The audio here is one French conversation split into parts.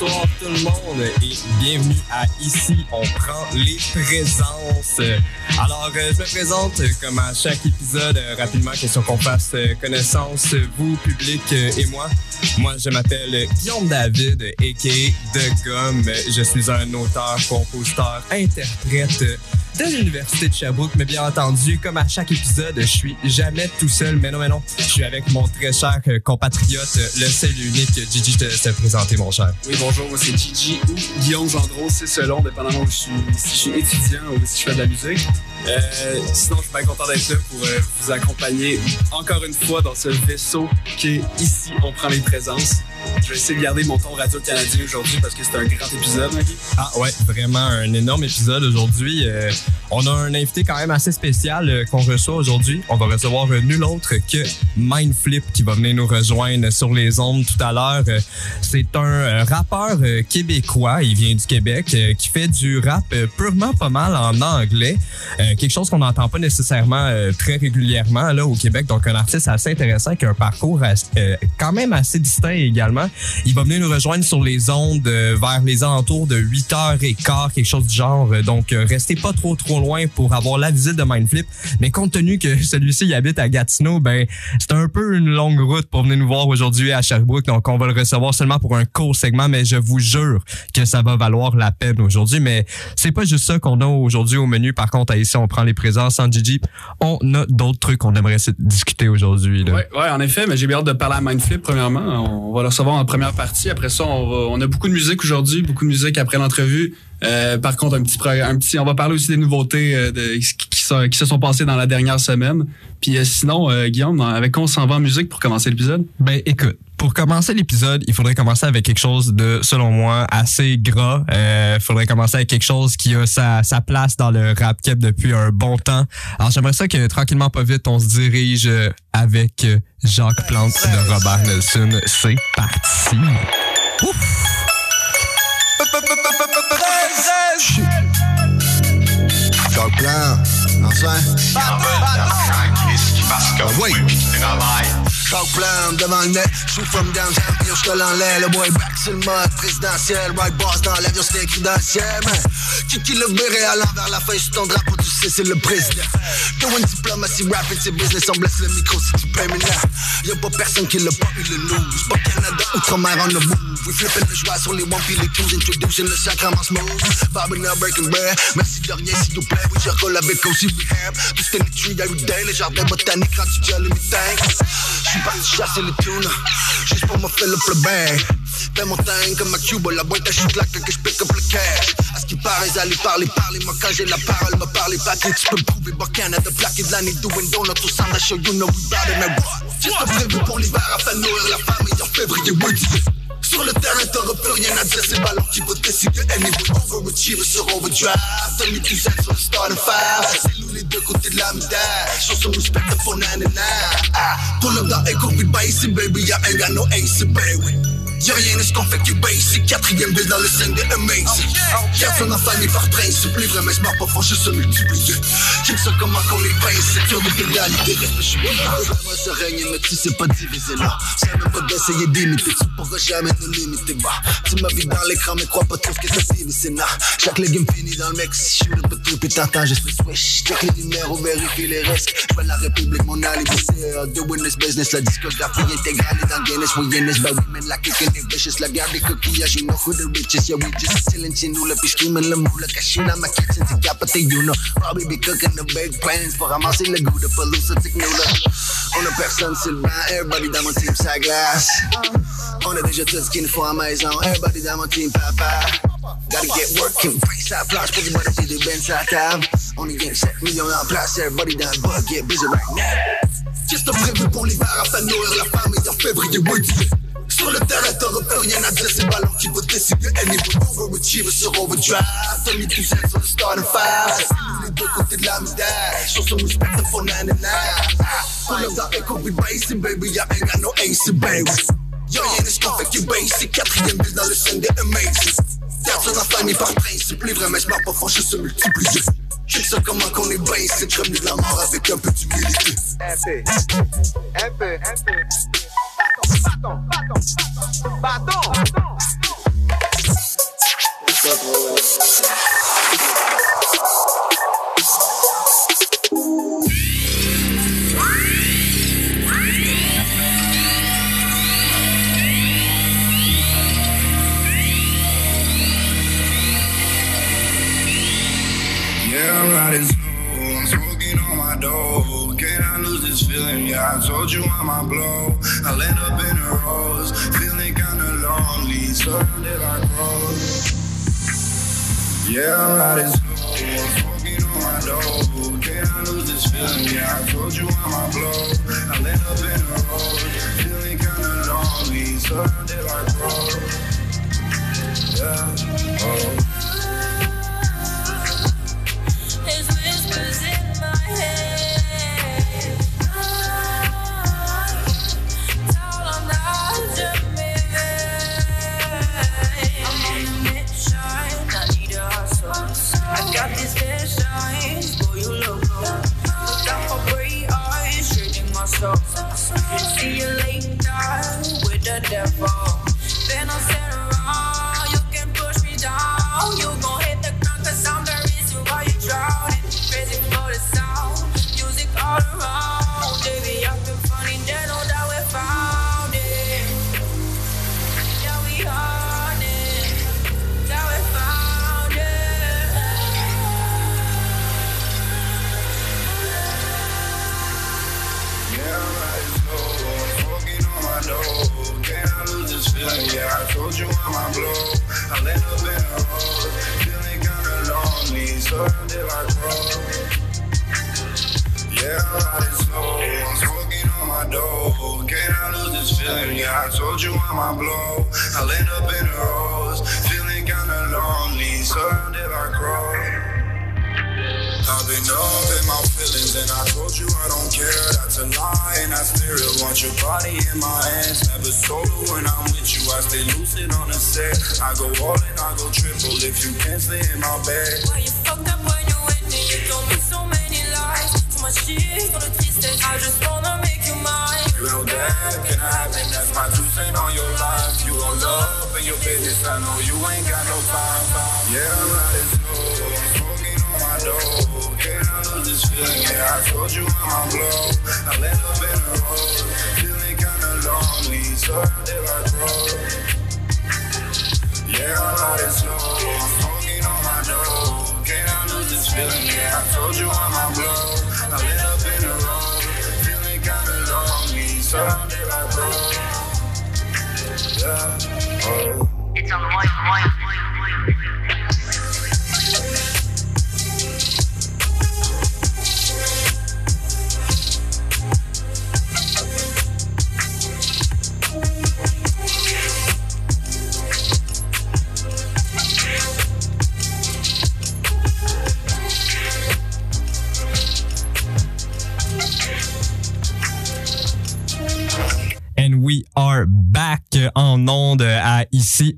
Bonsoir tout le monde et bienvenue à Ici, on prend les présences. Alors, euh, je me présente comme à chaque épisode, euh, rapidement, question qu'on fasse euh, connaissance, vous, public et moi. Moi, je m'appelle Guillaume David, a.k.a. De Gomme. Je suis un auteur, compositeur, interprète de l'Université de Sherbrooke, mais bien entendu, comme à chaque épisode, je suis jamais tout seul, mais non, mais non, je suis avec mon très cher euh, compatriote, euh, le seul et unique Gigi, je te te présenter, mon cher. Oui, bonjour, moi c'est Gigi ou Guillaume Gendron, c'est selon, dépendamment où je suis, si je suis étudiant ou si je fais de la musique. Euh, sinon, je suis bien content d'être là pour euh, vous accompagner encore une fois dans ce vaisseau qui est ici, on prend les présences. Je vais essayer de garder mon ton radio-canadien aujourd'hui parce que c'est un grand épisode. Ah ouais, vraiment un énorme épisode aujourd'hui. Euh, on a un invité quand même assez spécial qu'on reçoit aujourd'hui. On va recevoir nul autre que Mindflip qui va venir nous rejoindre sur les ondes tout à l'heure. C'est un rappeur québécois, il vient du Québec, qui fait du rap purement pas mal en anglais. Euh, quelque chose qu'on n'entend pas nécessairement euh, très régulièrement là au Québec. Donc un artiste assez intéressant qui a un parcours euh, quand même assez distinct également. Il va venir nous rejoindre sur les ondes euh, vers les alentours de 8h15, quelque chose du genre. Euh, Donc, restez pas trop trop loin pour avoir la visite de Mindflip. Mais compte tenu que celui-ci habite à Gatineau, ben c'est un peu une longue route pour venir nous voir aujourd'hui à Sherbrooke. Donc, on va le recevoir seulement pour un court segment, mais je vous jure que ça va valoir la peine aujourd'hui. Mais c'est pas juste ça qu'on a aujourd'hui au menu. Par contre, à ici, on prend les présences en Gigi. On a d'autres trucs qu'on aimerait discuter aujourd'hui. là. Ouais, en effet, mais j'ai bien hâte de parler à Mindflip, premièrement. On va le recevoir en première partie. Après ça, on, a beaucoup de musique aujourd'hui, beaucoup de musique après l'entrevue. Euh, par contre, un petit, un petit, on va parler aussi des nouveautés euh, de, qui, qui se sont passées dans la dernière semaine. Puis euh, sinon, euh, Guillaume, avec quoi on s'en va en musique pour commencer l'épisode? Ben écoute, pour commencer l'épisode, il faudrait commencer avec quelque chose de, selon moi, assez gras. Il faudrait commencer avec quelque chose qui a sa, sa place dans le rap cap depuis un bon temps. Alors j'aimerais ça que tranquillement pas vite, on se dirige euh, avec euh, Jacques Plante de Robert Nelson. C'est parti. Ouf! Jacques Plante, I'm. Wait. Jacques Plante devant le net, suis from downtown, puis je te l'enlève, le boy back sur le mode présidentiel, right boss dans l'avion, c'était écrit dans le ciel, man. Qui le verrait à l'envers la feuille sur ton drapeau, tu sais, c'est le président. Doing diplomacy, rapping, c'est business, on blesse le micro si tu paies maintenant. Y'a pas personne qui l'a pas eu le news, pas Canada, outre-mer, on the move. We flipping le joie sur les one puis les twos, introducing le sacrement smooth. Bobbing up, breaking bread, merci de rien s'il vous plaît, oui, je recolle avec aussi rehab. Tout c'était les tree every day, les jardins botaniques, quand tu gèles les tanks. Parti chasser les tunes, juste pour me faire le bang. Fais mon comme à Cuba, la boîte à shit là que je pick up le cash. À ce qui paraît, allez parler, parler, moi quand j'ai la parole, me parler pas que tu peux me prouver, but Canada, plaqué de l'année, doing donuts, tout ça, show you know we it, man. Juste prévu pour l'hiver afin de nourrir la famille en février. Sur le terrain, t'auras plus rien à dire, c'est ballon qui va décider. Anyway, overachievers sur overdrive. Two cents sur le starting five. C'est nous les deux côtés de la médaille. Show some respect for 99. Ah, pull up dans Echo, we basic, baby. I ain't got no ace, baby. Y'a rien de ce qu'on fait qui est basic. Quatrième ville dans le 5 de Amazing. Son enfant, mais par principe. Les vrais mecs morts pas franchir se multiplier. J'aime ça comment qu'on les pince. C'est dur de pénalité, reste je suis Moi, ça règne, mais tu sais pas diviser là. C'est même pas d'essayer d'imiter. Tu pourras jamais nous limiter, bah. Tu m'as vu dans l'écran, mais crois pas trop ce que ça signifie, c'est là. Chaque légume finit dans le mec. Si je suis peu tout, puis t'entends, je fais swish. Check les numéros, vérifie les risques. J'fais la République, mon alibi, c'est doing this business. La discographie intégrale est dans Guinness. We in this, but we men like kicking it vicious. La garde des coquillages, you know who the richest. Yeah, we just chillin' là, puis j'creamin' le moule. Caché dans ma kitchen, c'est capoté, you know. Probably be cooking the big plans pour ramasser le goût de tic nous là. On a personne sur le everybody dans mon team, sa glace. On a déjà tout ce qu'il faut à la maison, everybody dans mon team, papa. Gotta get working, brace à plage, pour du butter, des benz à table. On est game 7 millions en place, everybody dans le bug, get busy right now. Qu'est-ce que t'as prévu pour l'hiver afin de nourrir la famille en février, Woody? Sur le terrain, t'auras plus rien à dire, c'est ballon qui va décider. Anyway, overachievers sur overdrive. Tommy Cousin sur le starting five. Les deux côtés de la médaille. Show some respect for 99. Pull up dans Echo, we racing, baby. I ain't got no ace, baby. Yo, rien n'est ce qu'on fait basic. Quatrième ville dans le scène des amazing. Garde ça dans la famille par principe. Les vrais mecs, j'm'en pas franchir se multiplier. Check ça comment qu'on est basic. Comme de la mort avec un peu d'humilité. Un peu. Un peu. Un peu. Baton, baton, baton, baton. Yeah, I'm riding. Yeah, I told you I'm my blow. I land up in a rose, feeling kinda lonely, surrounded by crows. Yeah, I'm slow. I'm smoking on my dough. Can I lose this feeling? Yeah, I told you I'm my blow. I land up in a rose, feeling kinda lonely, surrounded by crows. Yeah, oh. There's whispers my. See you later with the devil.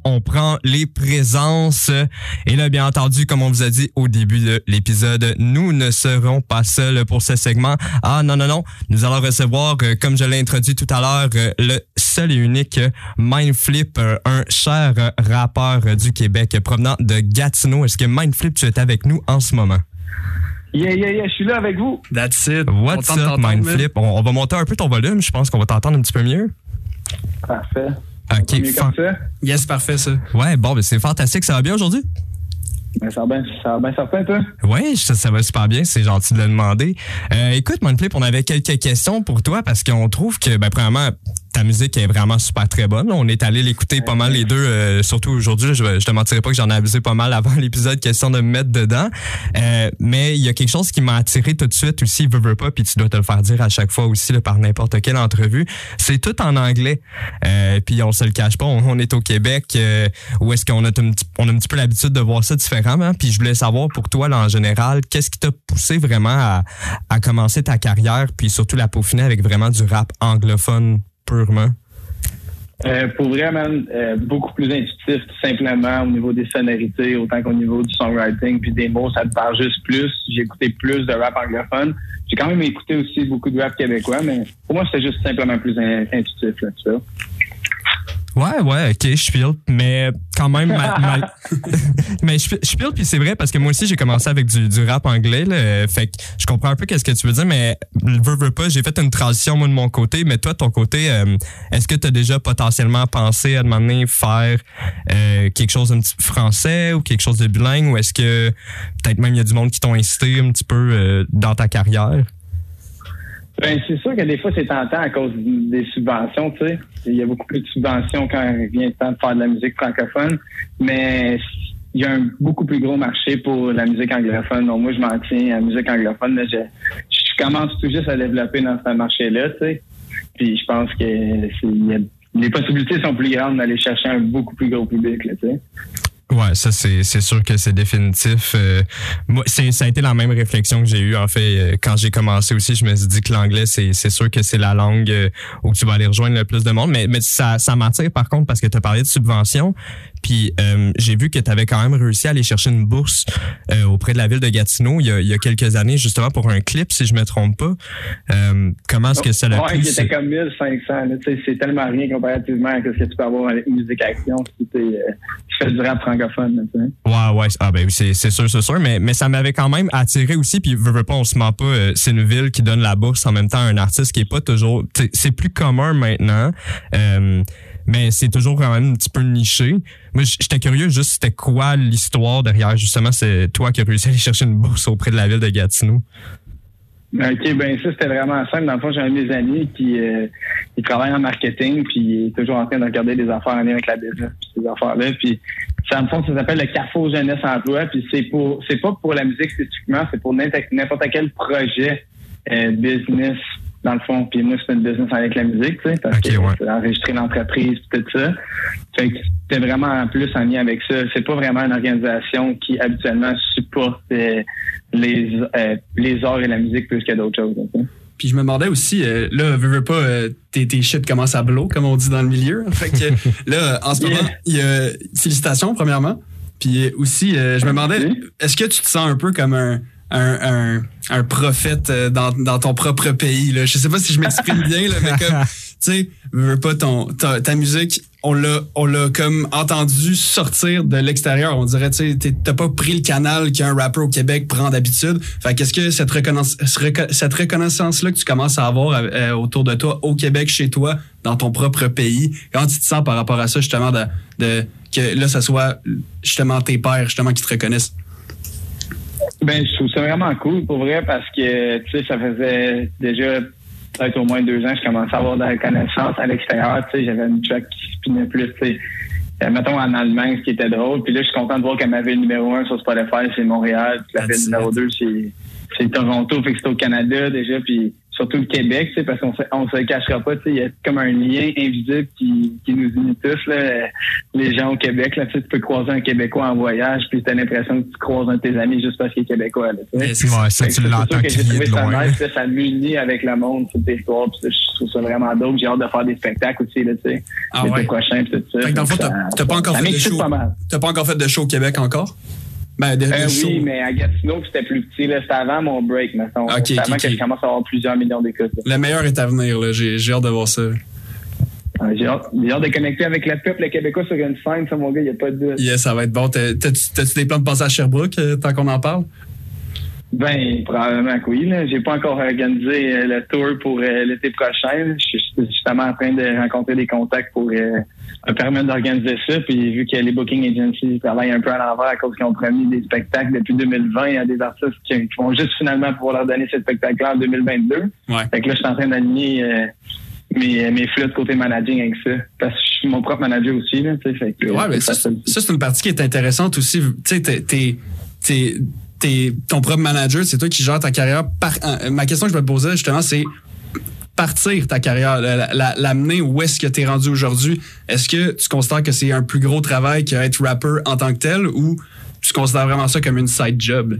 On prend les présences. Et là, bien entendu, comme on vous a dit au début de l'épisode, nous ne serons pas seuls pour ce segment. Ah non, non, non. Nous allons recevoir, euh, comme je l'ai introduit tout à l'heure, euh, le seul et unique Mindflip, euh, un cher rappeur du Québec provenant de Gatineau. Est-ce que Mindflip, tu es avec nous en ce moment? Yeah, yeah, yeah, je suis là avec vous. That's it. What's up. Mindflip? On, on va monter un peu ton volume. Je pense qu'on va t'entendre un petit peu mieux. Parfait. OK, comme ça. Yes, parfait, ça. Ouais, bon, ben c'est fantastique. Ça va bien aujourd'hui? Ben, ça va bien, ça va bien certain, toi? Oui, ça, ça va super bien. C'est gentil de le demander. Euh, écoute, Monflip, on avait quelques questions pour toi parce qu'on trouve que, ben, premièrement, ta musique est vraiment super très bonne. On est allé l'écouter pas mal les deux, euh, surtout aujourd'hui. Je, je te mentirais pas que j'en ai abusé pas mal avant l'épisode, question de me mettre dedans. Euh, mais il y a quelque chose qui m'a attiré tout de suite aussi, veux, veux pas, puis tu dois te le faire dire à chaque fois aussi là, par n'importe quelle entrevue. C'est tout en anglais. Euh, puis on se le cache pas, on, est au Québec, euh, où est-ce qu'on a, un petit- on a un petit peu l'habitude de voir ça différemment. Puis je voulais savoir pour toi, là, en général, qu'est-ce qui t'a poussé vraiment à, à commencer ta carrière, puis surtout la peaufiner avec vraiment du rap anglophone? Purement? Euh, pour vrai, man, euh, beaucoup plus intuitif, tout simplement, au niveau des sonorités, autant qu'au niveau du songwriting, puis des mots, ça te parle juste plus. J'ai écouté plus de rap anglophone. J'ai quand même écouté aussi beaucoup de rap québécois, mais pour moi, c'était juste simplement plus in- intuitif, là, tu vois. Ouais, ouais, ok, je feel, mais quand même, ma- ma- mais je feel, puis c'est vrai parce que moi aussi j'ai commencé avec du, du rap anglais, là, fait que je comprends un peu qu'est-ce que tu veux dire, mais veux, veux pas, j'ai fait une transition moi de mon côté, mais toi de ton côté, euh, est-ce que tu as déjà potentiellement pensé à demander faire euh, quelque chose d'un petit français ou quelque chose de bilingue, ou est-ce que peut-être même il y a du monde qui t'ont incité un petit peu euh, dans ta carrière? Ben, c'est sûr que des fois, c'est tentant à cause des subventions, tu sais. Il y a beaucoup plus de subventions quand il vient le temps de faire de la musique francophone, mais il y a un beaucoup plus gros marché pour la musique anglophone. Donc, moi, je m'en tiens à la musique anglophone. là. Je, je commence tout juste à développer dans ce marché-là, tu sais. Puis, je pense que les possibilités sont plus grandes d'aller chercher un beaucoup plus gros public, là, tu sais. Ouais, ça c'est c'est sûr que c'est définitif. Euh, moi, c'est ça a été la même réflexion que j'ai eue en fait euh, quand j'ai commencé aussi. Je me suis dit que l'anglais c'est c'est sûr que c'est la langue euh, où tu vas aller rejoindre le plus de monde. Mais mais ça ça m'attire par contre parce que tu as parlé de subventions. Puis euh, j'ai vu que tu avais quand même réussi à aller chercher une bourse euh, auprès de la ville de Gatineau il y, a, il y a quelques années justement pour un clip si je me trompe pas. Euh, comment est-ce que ça l'a Ouais, pu qui était comme 1500. là. Tu sais, C'est tellement rien comparativement à ce que tu peux avoir avec musique action si tu fais du rap francophone. là. Ouais, ouais. Ah ben oui, c'est c'est sûr, c'est sûr. Mais, mais ça m'avait quand même attiré aussi. Puis, veux, veux pas, on se ment pas. c'est une ville qui donne la bourse en même temps à un artiste qui est pas toujours... C'est plus commun maintenant. euh, mais c'est toujours quand même un petit peu niché. Moi, j'étais curieux juste, c'était quoi l'histoire derrière, justement, c'est toi qui as réussi à aller chercher une bourse auprès de la ville de Gatineau. OK, ben ça, c'était vraiment simple. Dans le fond, j'ai un de mes amis qui, euh, il travaille en marketing, puis il est toujours en train de regarder des affaires en lien avec la business, puis ces affaires-là. Puis ça, en fond, ça s'appelle le Carrefour Jeunesse Emploi, puis c'est pour c'est pas pour la musique spécifiquement, c'est pour n'importe n'importe quel projet euh, business, dans le fond. Puis moi, c'est une business avec la musique, tu sais, parce Ok, que ouais. enregistrer l'entreprise, tout ça. Fait que c'était vraiment en plus en lien avec ça. C'est pas vraiment une organisation qui habituellement supporte euh, les, euh, les arts et la musique plus que d'autres choses. Puis je me demandais aussi, euh, là, veux, veux pas, euh, tes, tes shit commencent à blow, comme on dit dans le milieu. Fait que là, en ce moment, il y a félicitations, premièrement. Puis aussi, euh, je me demandais, est-ce que tu te sens un peu comme un, un, un, un prophète euh, dans, dans ton propre pays? Là? Je sais pas si je m'exprime bien, là, mais comme, tu sais, veux, veux pas, ton, ta, ta musique, on l'a, on l'a comme entendu sortir de l'extérieur. On dirait, tu sais, t'as pas pris le canal qu'un rappeur au Québec prend d'habitude. Fait qu'est-ce que cette cette reconnaissance-là que tu commences à avoir euh, autour de toi, au Québec, chez toi, dans ton propre pays, comment tu te sens par rapport à ça, justement, de, de que là, ça soit justement tes pères, justement, qui te reconnaissent? Ben, je trouve ça vraiment cool pour vrai parce que, tu sais, ça faisait déjà peut-être au moins deux ans que je commençais à avoir de la reconnaissance à l'extérieur. Tu sais, j'avais une track qui spinait plus, tu sais. Euh, mettons en Allemagne, ce qui était drôle. Puis là, je suis content de voir que ma ville numéro un sur Spotify, c'est Montréal. Puis la ville numéro deux, c'est, c'est Toronto. Fait que c'est au Canada déjà. Puis surtout le Québec, tu sais, parce qu'on se, on se le cachera pas. Tu sais, il y a comme un lien invisible qui, qui nous unit tous, là, les gens au Québec. Là, tu, sais, tu peux croiser un Québécois en voyage, puis t'as l'impression que tu croises un de tes amis juste parce qu'il est Québécois. Là, tu sais. Mais c'est- Ouais, ça, tu l'entends que j'ai trouvé ça nice, là, ça m'unit avec le monde, sur tes histoires, puis je trouve ça vraiment dope. J'ai hâte de faire des spectacles aussi, là, tu sais, Ah l'été ouais? prochain, puis tout ça. Fait que dans le fond, Ça- t'as- t'as pas encore fait de show. T'as pas encore fait de show au Québec encore? Ben, de, Euh, oui, mais à Gatineau, c'était plus petit, là. C'était avant mon break, mettons. Ok, C'était avant que je commence à avoir plusieurs millions d'écoutes. Le meilleur est à venir. J'ai hâte de voir ça. Euh, J'ai hâte, de connecter avec le peuple québécois sur une scène, ça, mon gars, il n'y a pas de doute. Ça va être bon. T'as- T'as-tu des plans de passer à Sherbrooke euh, tant qu'on en parle? Ben, probablement que oui. J'ai pas encore organisé euh, le tour pour euh, l'été prochain. Je suis justement en train de rencontrer des contacts pour permettre d'organiser ça. Puis vu que les booking agencies travaillent un peu à l'envers à cause qu'ils ont promis des spectacles depuis 2020 il y a des artistes qui, vont juste finalement pouvoir leur donner ces spectacles-là en 2022. Ouais. Fait que là, je suis en train d'aligner euh, mes, mes flûtes côté managing avec ça. Parce que je suis mon propre manager aussi, là, tu sais. Fait que, Ouais, mais ça, c'est ça, c'est une partie qui est intéressante aussi. Tu sais, t'es- t'es- ton propre manager, c'est toi qui gères ta carrière. Par, euh, ma question que je me posais, justement, c'est partir ta carrière, la- la- l'amener où est-ce que tu es rendu aujourd'hui. Est-ce que tu considères que c'est un plus gros travail qu'être rapper en tant que tel ou tu considères vraiment ça comme une side job?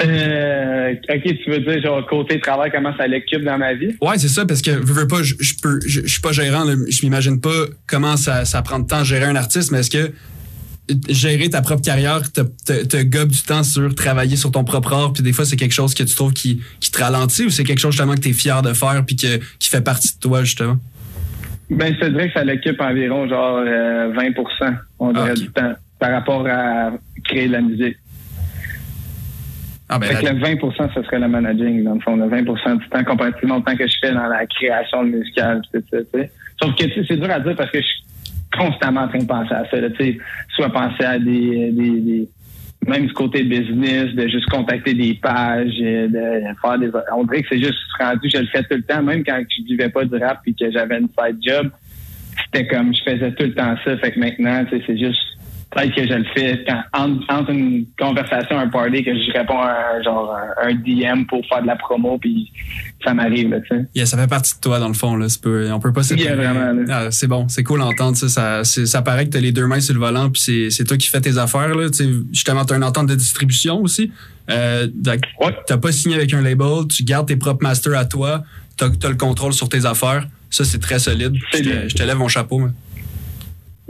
Euh, ok, tu veux dire, genre, côté travail, comment ça l'occupe dans ma vie? Ouais, c'est ça, parce que veux, veux pas, je, je peux, je, je suis pas gérant, là, je m'imagine pas comment ça, ça prend de temps de gérer un artiste, mais est-ce que gérer ta propre carrière te, te, te gobe du temps sur travailler sur ton propre art, puis des fois c'est quelque chose que tu trouves qui, qui te ralentit ou c'est quelque chose justement que tu es fier de faire puis que, qui fait partie de toi justement? Ben, je te dirais que ça l'occupe environ, genre, euh, 20 on dirait, Ah, du temps par rapport à créer de la musique. Ah ben, Fait que le 20 ce serait le managing, dans le fond, le 20% du temps comparativement au temps que je fais dans la création musicale, tout tu sais. Sauf que, c'est dur à dire parce que je suis constamment en train de penser à ça, là. Soit penser à des, des, des- même du côté business, de juste contacter des pages, euh, de faire des, on dirait que c'est juste rendu, je le fais tout le temps, même quand je vivais pas du rap puis que j'avais une side job, c'était comme, je faisais tout le temps ça, fait que maintenant, c'est juste, peut-être que je le fais quand, entre, entre une conversation, un party, que je réponds à un, genre, un, DM pour faire de la promo, puis ça m'arrive, là, tu sais. Yeah, ça fait partie de toi dans le fond là. Pas- on peut pas séparer. Yeah, vraiment. Ah, c'est bon, c'est cool d'entendre ça. Ça, paraît que t'as les deux mains sur le volant puis c'est, toi qui fais tes affaires là. Tu sais, justement, t'as une entente de distribution aussi. Euh. T'as pas signé avec un label, tu gardes tes propres masters à toi, t'as, as le contrôle sur tes affaires. Ça c'est très solide. Je te, je te lève mon chapeau. moi.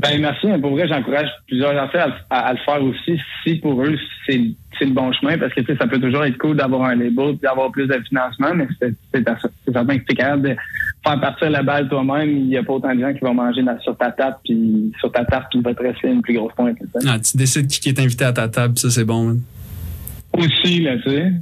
Ben merci, mais pour vrai, j'encourage plusieurs gens à, à- à le faire aussi, si pour eux c'est c'est le bon chemin, parce que ça peut toujours être cool d'avoir un label, d'avoir plus de financement, mais c'est c'est c'est certain que tu es capable de faire partir la balle toi-même, il n'y a pas autant de gens qui vont manger dans- sur ta table, puis sur ta table, puis il va te rester une plus grosse pointe. Ah, tu décides qui est invité à ta table, ça c'est bon. Aussi, là, tu sais.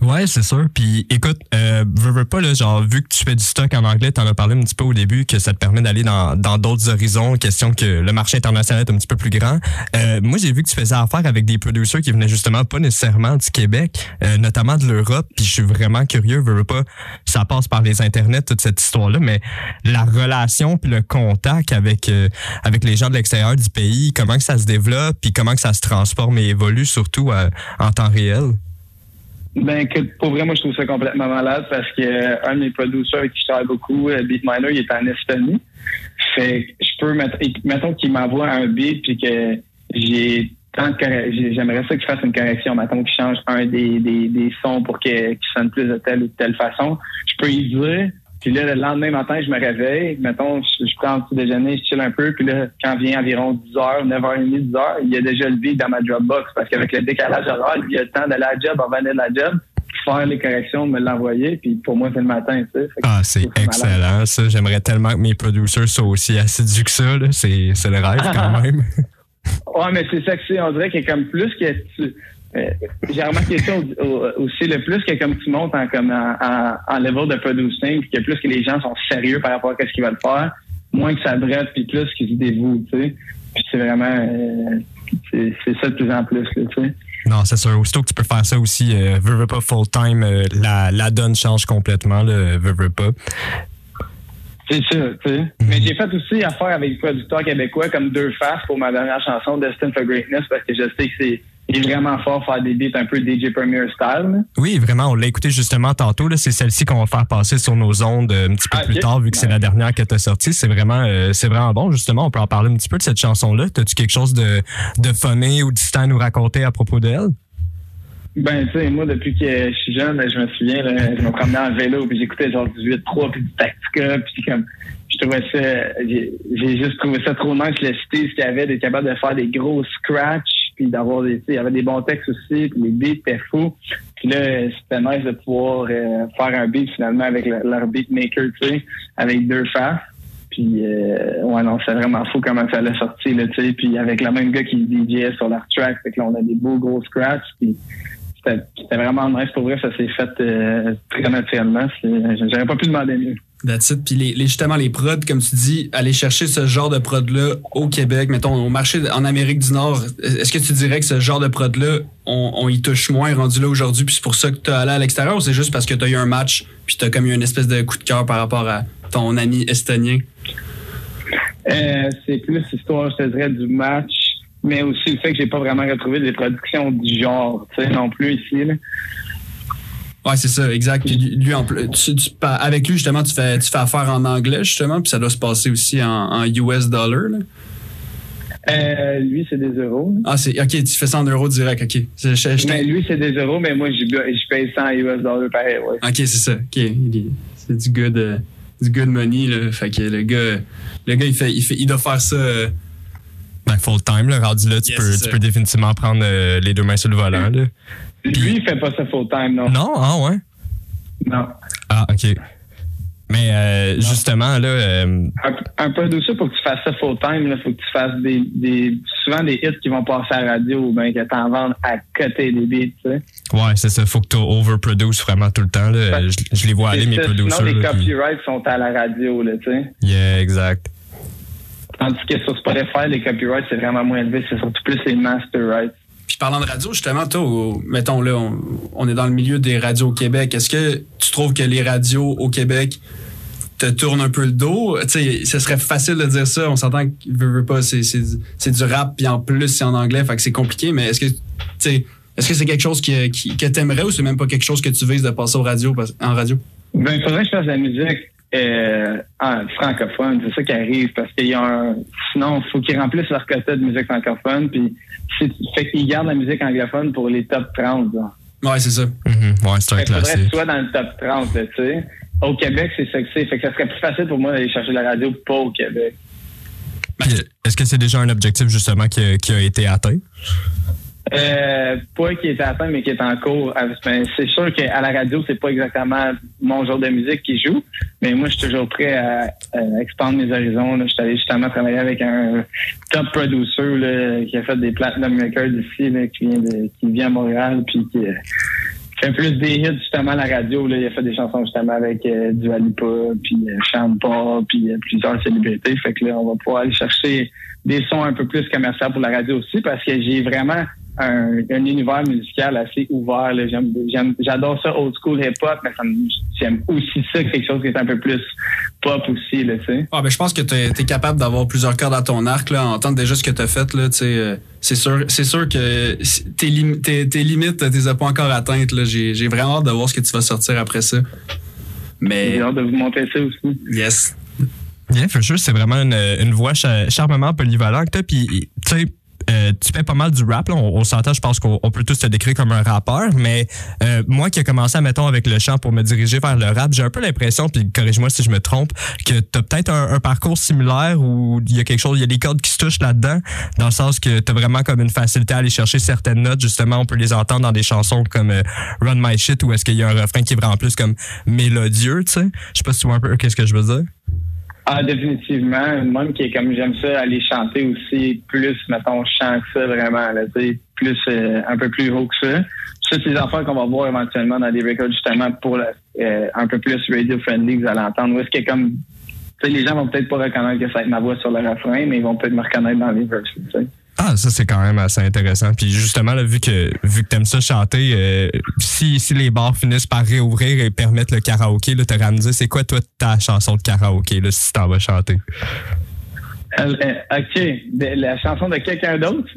Ouais, c'est sûr. Puis écoute, euh, veux, pas, là, genre, vu que tu fais du stock en anglais, t'en as parlé un petit peu au début, que ça te permet d'aller dans dans d'autres horizons, question que le marché international est un petit peu plus grand. Euh, moi, j'ai vu que tu faisais affaire avec des producers qui venaient justement pas nécessairement du Québec, euh, notamment de l'Europe, puis je suis vraiment curieux, veux pas, ça passe par les internets, toute cette histoire-là, mais la relation puis le contact avec euh, avec les gens de l'extérieur du pays, comment que ça se développe, puis comment que ça se transforme et évolue surtout euh, en temps réel? Ben, pour vrai, moi, je trouve ça complètement malade parce que euh, de mes producers avec qui travaille beaucoup, euh, Beatminer, il est en Estonie. Fait que je peux mettre, et- mettons qu'il m'envoie un beat puis que j'ai tant de j'aimerais ça qu'il fasse une correction, mettons qu'il change un des, des, sons pour qu'il sonne plus de telle ou de telle façon. Je peux y dire. Puis là, le lendemain matin, je me réveille. Mettons, je, je prends un petit déjeuner, je chill un peu. Puis là, quand vient environ 10 h 9h30, 10 h il y a déjà le beat dans ma Dropbox. Parce qu'avec le décalage horaire, il y a le temps d'aller à la job, revenir de la job, faire les corrections, me l'envoyer. Puis pour moi, c'est le matin, tu sais. Ah, c'est malade. excellent. Ça, j'aimerais tellement que mes producers soient aussi assidus que ça. c'est le rêve quand même. Ouais, mais c'est ça que c'est. On dirait que comme plus que tu. Euh, j'ai remarqué ça au- au- aussi, le plus que comme tu montes en, comme en, en, en level de producing, puis que plus que les gens sont sérieux par rapport à ce qu'ils veulent faire, moins que ça brette, puis plus qu'ils se dévouent, tu sais. Puis c'est vraiment. euh, c'est, ça de plus en plus, là, tu sais. Non, c'est sûr. Aussitôt que tu peux faire ça aussi, euh, veux, veux pas full-time, euh, la, la donne change complètement. Là, veux, veux pas. C'est ça, tu sais. Mais j'ai fait aussi affaire avec des producteurs québécois comme Deux Faces pour ma dernière chanson, Destin for Greatness, parce que je sais que c'est est vraiment fort faire des beats un peu DJ Premier style. là. Oui, vraiment, on l'a écouté justement tantôt. C'est celle-ci qu'on va faire passer sur nos ondes euh, un petit peu Ah, plus tard, vu que c'est la dernière que tu as sortie. C'est vraiment, euh, c'est vraiment bon. Justement, on peut en parler un petit peu de cette chanson-là. As-tu quelque chose de, de funny ou distant à nous raconter à propos d'elle? Ben, tu sais, moi, depuis que je suis jeune, ben, je me souviens, là, je me promenais en vélo, puis j'écoutais genre 18-3, puis du Tactica, puis comme, je trouvais ça, j'ai juste trouvé ça trop nice, le style, ce qu'il y avait, d'être capable de faire des gros scratchs, puis d'avoir des, il y avait des bons textes aussi, puis les beats étaient fous. Puis là, c'était nice de pouvoir euh, faire un beat, finalement, avec le- leur beatmaker, tu sais, avec deux faces. Puis, euh, ouais, non, c'est vraiment fou comment ça l'a sorti, là, tu sais. Puis avec le même gars qui DJ sur leur track, fait que là, on a des beaux gros scratchs, puis c'était vraiment nice. Pour vrai, ça s'est fait euh, très naturellement. J'aurais pas pu demander mieux. That's. Puis les, justement, les prods, comme tu dis, aller chercher ce genre de prod-là au Québec, mettons, au marché en Amérique du Nord, est-ce que tu dirais que ce genre de prod-là, on, y touche moins rendu là aujourd'hui, puis c'est pour ça que tu allé à l'extérieur, ou c'est juste parce que tu as eu un match, puis tu as comme eu une espèce de coup de cœur par rapport à ton ami estonien? Euh, c'est plus histoire, je te dirais, du match, mais aussi le fait que j'ai pas vraiment retrouvé des productions du genre, tu sais, non plus ici. Là. Ouais, c'est ça, exact. Puis lui, en plus, tu- tu- pa- avec lui, justement, tu fais, tu fais affaire en anglais, justement, puis ça doit se passer aussi en, en US dollar. là. Euh, lui, c'est des euros. Ah, c'est ok, tu fais ça en euros direct, ok. C'est- je- je- Mais lui, c'est des euros, mais moi, je, je paye 100 US dollars pareil, ouais. Ok, c'est ça. Ok, c'est du good, euh, du good money là. Fait que le gars, le gars, il fait, il fait, il doit faire ça. euh, Ben, full time, là, rendu là, tu, Yes, peux, tu peux définitivement prendre euh, les deux mains sur le volant. Là. Lui, il fait pas ça full time, non. Non, ah ouais. Non. Ah, OK. Mais euh, justement, là, euh, Un, un peu douceur pour que tu fasses ça full time, il faut que tu fasses des, des, souvent des hits qui vont passer à la radio ou bien que t'en vendes à côté des beats, tu sais. ouais, c'est ça. Faut que tu overproduce vraiment tout le temps. Là. Je, je les vois aller, mes ça, producers. Sinon, les là, puis- copyrights sont à la radio, là, tu sais. Yeah, exact. Tandis que sur Spotify, les copyrights, c'est vraiment moins élevé. C'est surtout plus les master rights. Puis parlant de radio, justement, toi, mettons là, on, est dans le milieu des radios au Québec. Est-ce que tu trouves que les radios au Québec te tournent un peu le dos? Tu sais, ce serait facile de dire ça. On s'entend qu'il veut, veut pas, c'est, du rap, puis en plus, c'est en anglais, fait que c'est compliqué. Mais est-ce que, tu sais, est-ce que c'est quelque chose qui, qui- que t'aimerais ou c'est même pas quelque chose que tu vises de passer au radio, en radio? Ben, il faudrait que je fasse de la musique euh, en francophone. C'est ça qui arrive parce qu'il y a un. Sinon, il faut qu'ils remplissent leur quota de musique francophone. Puis, c'est- fait qu'ils gardent la musique anglophone pour les top 30. genre. Ouais, c'est ça. Mhm. Ouais, c'est un qu'il faudrait que classique. tu sois dans le top 30, là, tu sais. Au Québec, c'est ça que c'est. Fait que ça serait plus facile pour moi d'aller chercher la radio pas au Québec. Est-ce que c'est déjà un objectif, justement, qui, a- qui a été atteint? Euh, pas qui est atteint, mais qui est en cours. Euh, ben, c'est sûr qu'à la radio, c'est pas exactement mon genre de musique qui joue, mais moi, je suis toujours prêt à, à expandre mes horizons. Je suis allé justement travailler avec un top producer qui a fait des platinum records ici, qui vient de, qui vient à Montréal, puis qui euh, fait plus des hits justement à la radio. Il a fait des chansons justement avec euh, Dua Lipa, puis euh, Paul, puis plusieurs célébrités. Fait que là, on va pouvoir aller chercher des sons un peu plus commerciaux pour la radio aussi, parce que j'ai vraiment un, un univers musical assez ouvert. là. J'aime, j'aime, j'adore ça old school hip hop, mais j'aime aussi ça quelque chose qui est un peu plus pop aussi, là, tu sais. Ah, ben, je pense que tu es capable d'avoir plusieurs cordes à ton arc, là, en tant déjà ce que tu as fait, euh, c'est sûr, c'est sûr que tes, lim- tes, tes limites, tu les as pas encore atteintes, là. J'ai, j'ai vraiment hâte de voir ce que tu vas sortir après ça. Mais, J'ai hâte de vous montrer ça aussi. yes. Bien, for sure, c'est vraiment une, une voix cha- charmement polyvalente. Puis, tu sais, euh, tu fais pas mal du rap. Là. On, s'entend, je pense qu'on on peut tous te décrire comme un rappeur. Mais euh, moi qui ai commencé, mettons, avec le chant pour me diriger vers le rap, j'ai un peu l'impression, puis corrige-moi si je me trompe, que tu as peut-être un, parcours similaire où il y a quelque chose, il y a des cordes qui se touchent là-dedans, dans le sens que tu as vraiment comme une facilité à aller chercher certaines notes. Justement, on peut les entendre dans des chansons comme euh, Run My Shit, où est-ce qu'il y a un refrain qui est vraiment plus comme mélodieux, tu sais. Je sais pas si tu vois un peu qu'est-ce que je veux dire. Ah, définitivement. Même qui est comme j'aime ça, aller chanter aussi plus, mettons, chant que ça, vraiment, là, plus, euh, un peu plus haut que ça. Ça, c'est des affaires qu'on va voir éventuellement dans des records, justement, pour euh, un peu plus radio-friendly, que vous allez entendre. Où est-ce que comme, les gens vont peut-être pas reconnaître que ça va être ma voix sur le refrain, mais ils vont peut-être me reconnaître dans les verses. Ah, ça c'est quand même assez intéressant. Puis justement, là, vu que vu que t'aimes ça chanter, euh, si, si les bars finissent par réouvrir et permettre le karaoké, là, t'aurais à me dire c'est quoi toi ta chanson de karaoké là, si t'en vas chanter? Euh, euh, OK. De- la chanson de quelqu'un d'autre?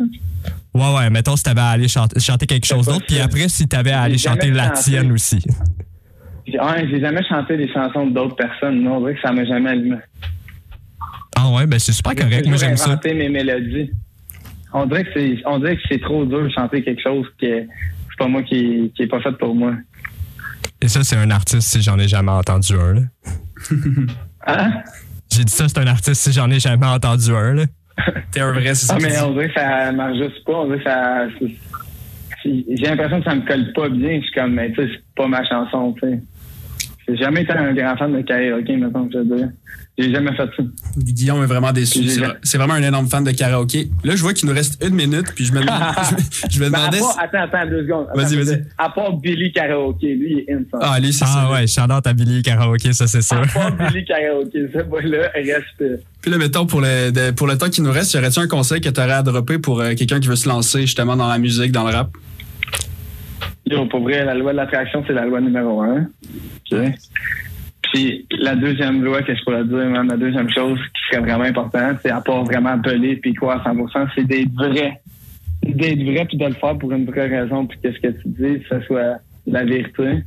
Ouais, ouais, mettons si t'avais à aller chanter, chanter quelque chose d'autre, puis après si t'avais à aller chanter la chanté. tienne aussi. Ouais, j'ai jamais chanté des chansons d'autres personnes. Non, on dirait que ça m'a jamais allumé. Ah ouais, ben c'est super correct, moi j'aime ça. mes mélodies. On dirait que c'est, on dirait que c'est trop dur de chanter quelque chose que c'est pas moi qui, qui est pas fait pour moi. Et ça, c'est un artiste si j'en ai jamais entendu un. Là. Hein? J'ai dit ça, c'est un artiste si j'en ai jamais entendu un. Là. T'es un vrai, c'est ça. Ah, mais on dirait que ça marche juste pas. On dirait que ça. J'ai l'impression que ça me colle pas bien. Je suis comme, mais tu sais, c'est pas ma chanson, tu sais. J'ai jamais été un grand fan de karaoké, mettons, que je veux dire. J'ai jamais fait ça. Guillaume est vraiment déçu. C'est vraiment un énorme fan de karaoké. Là, je vois qu'il nous reste une minute, puis je me, je, je me à demandais. part- attends, attends, deux secondes. Vas-y, Attends, vas-y. À part Billy Karaoke, lui, il est insane. Ah, lui, c'est Ah ça. ouais, shout-out à Billy Karaoke, ça c'est sûr. À part Billy Karaoke, ce boy-là, reste. Puis là, mettons, pour le, de- pour le temps qui nous reste, y aurait-tu un conseil que tu aurais à dropper pour euh, quelqu'un qui veut se lancer justement dans la musique, dans le rap? Yo, pour vrai, la loi de l'attraction, c'est la loi numéro un. OK? Puis la deuxième loi que je pourrais dire, même, la deuxième chose qui serait vraiment importante, c'est à part vraiment appeler puis quoi à 100%, c'est d'être vrai. D'être vrai puis de le faire pour une vraie raison puis que ce que tu dis, que ce soit la vérité.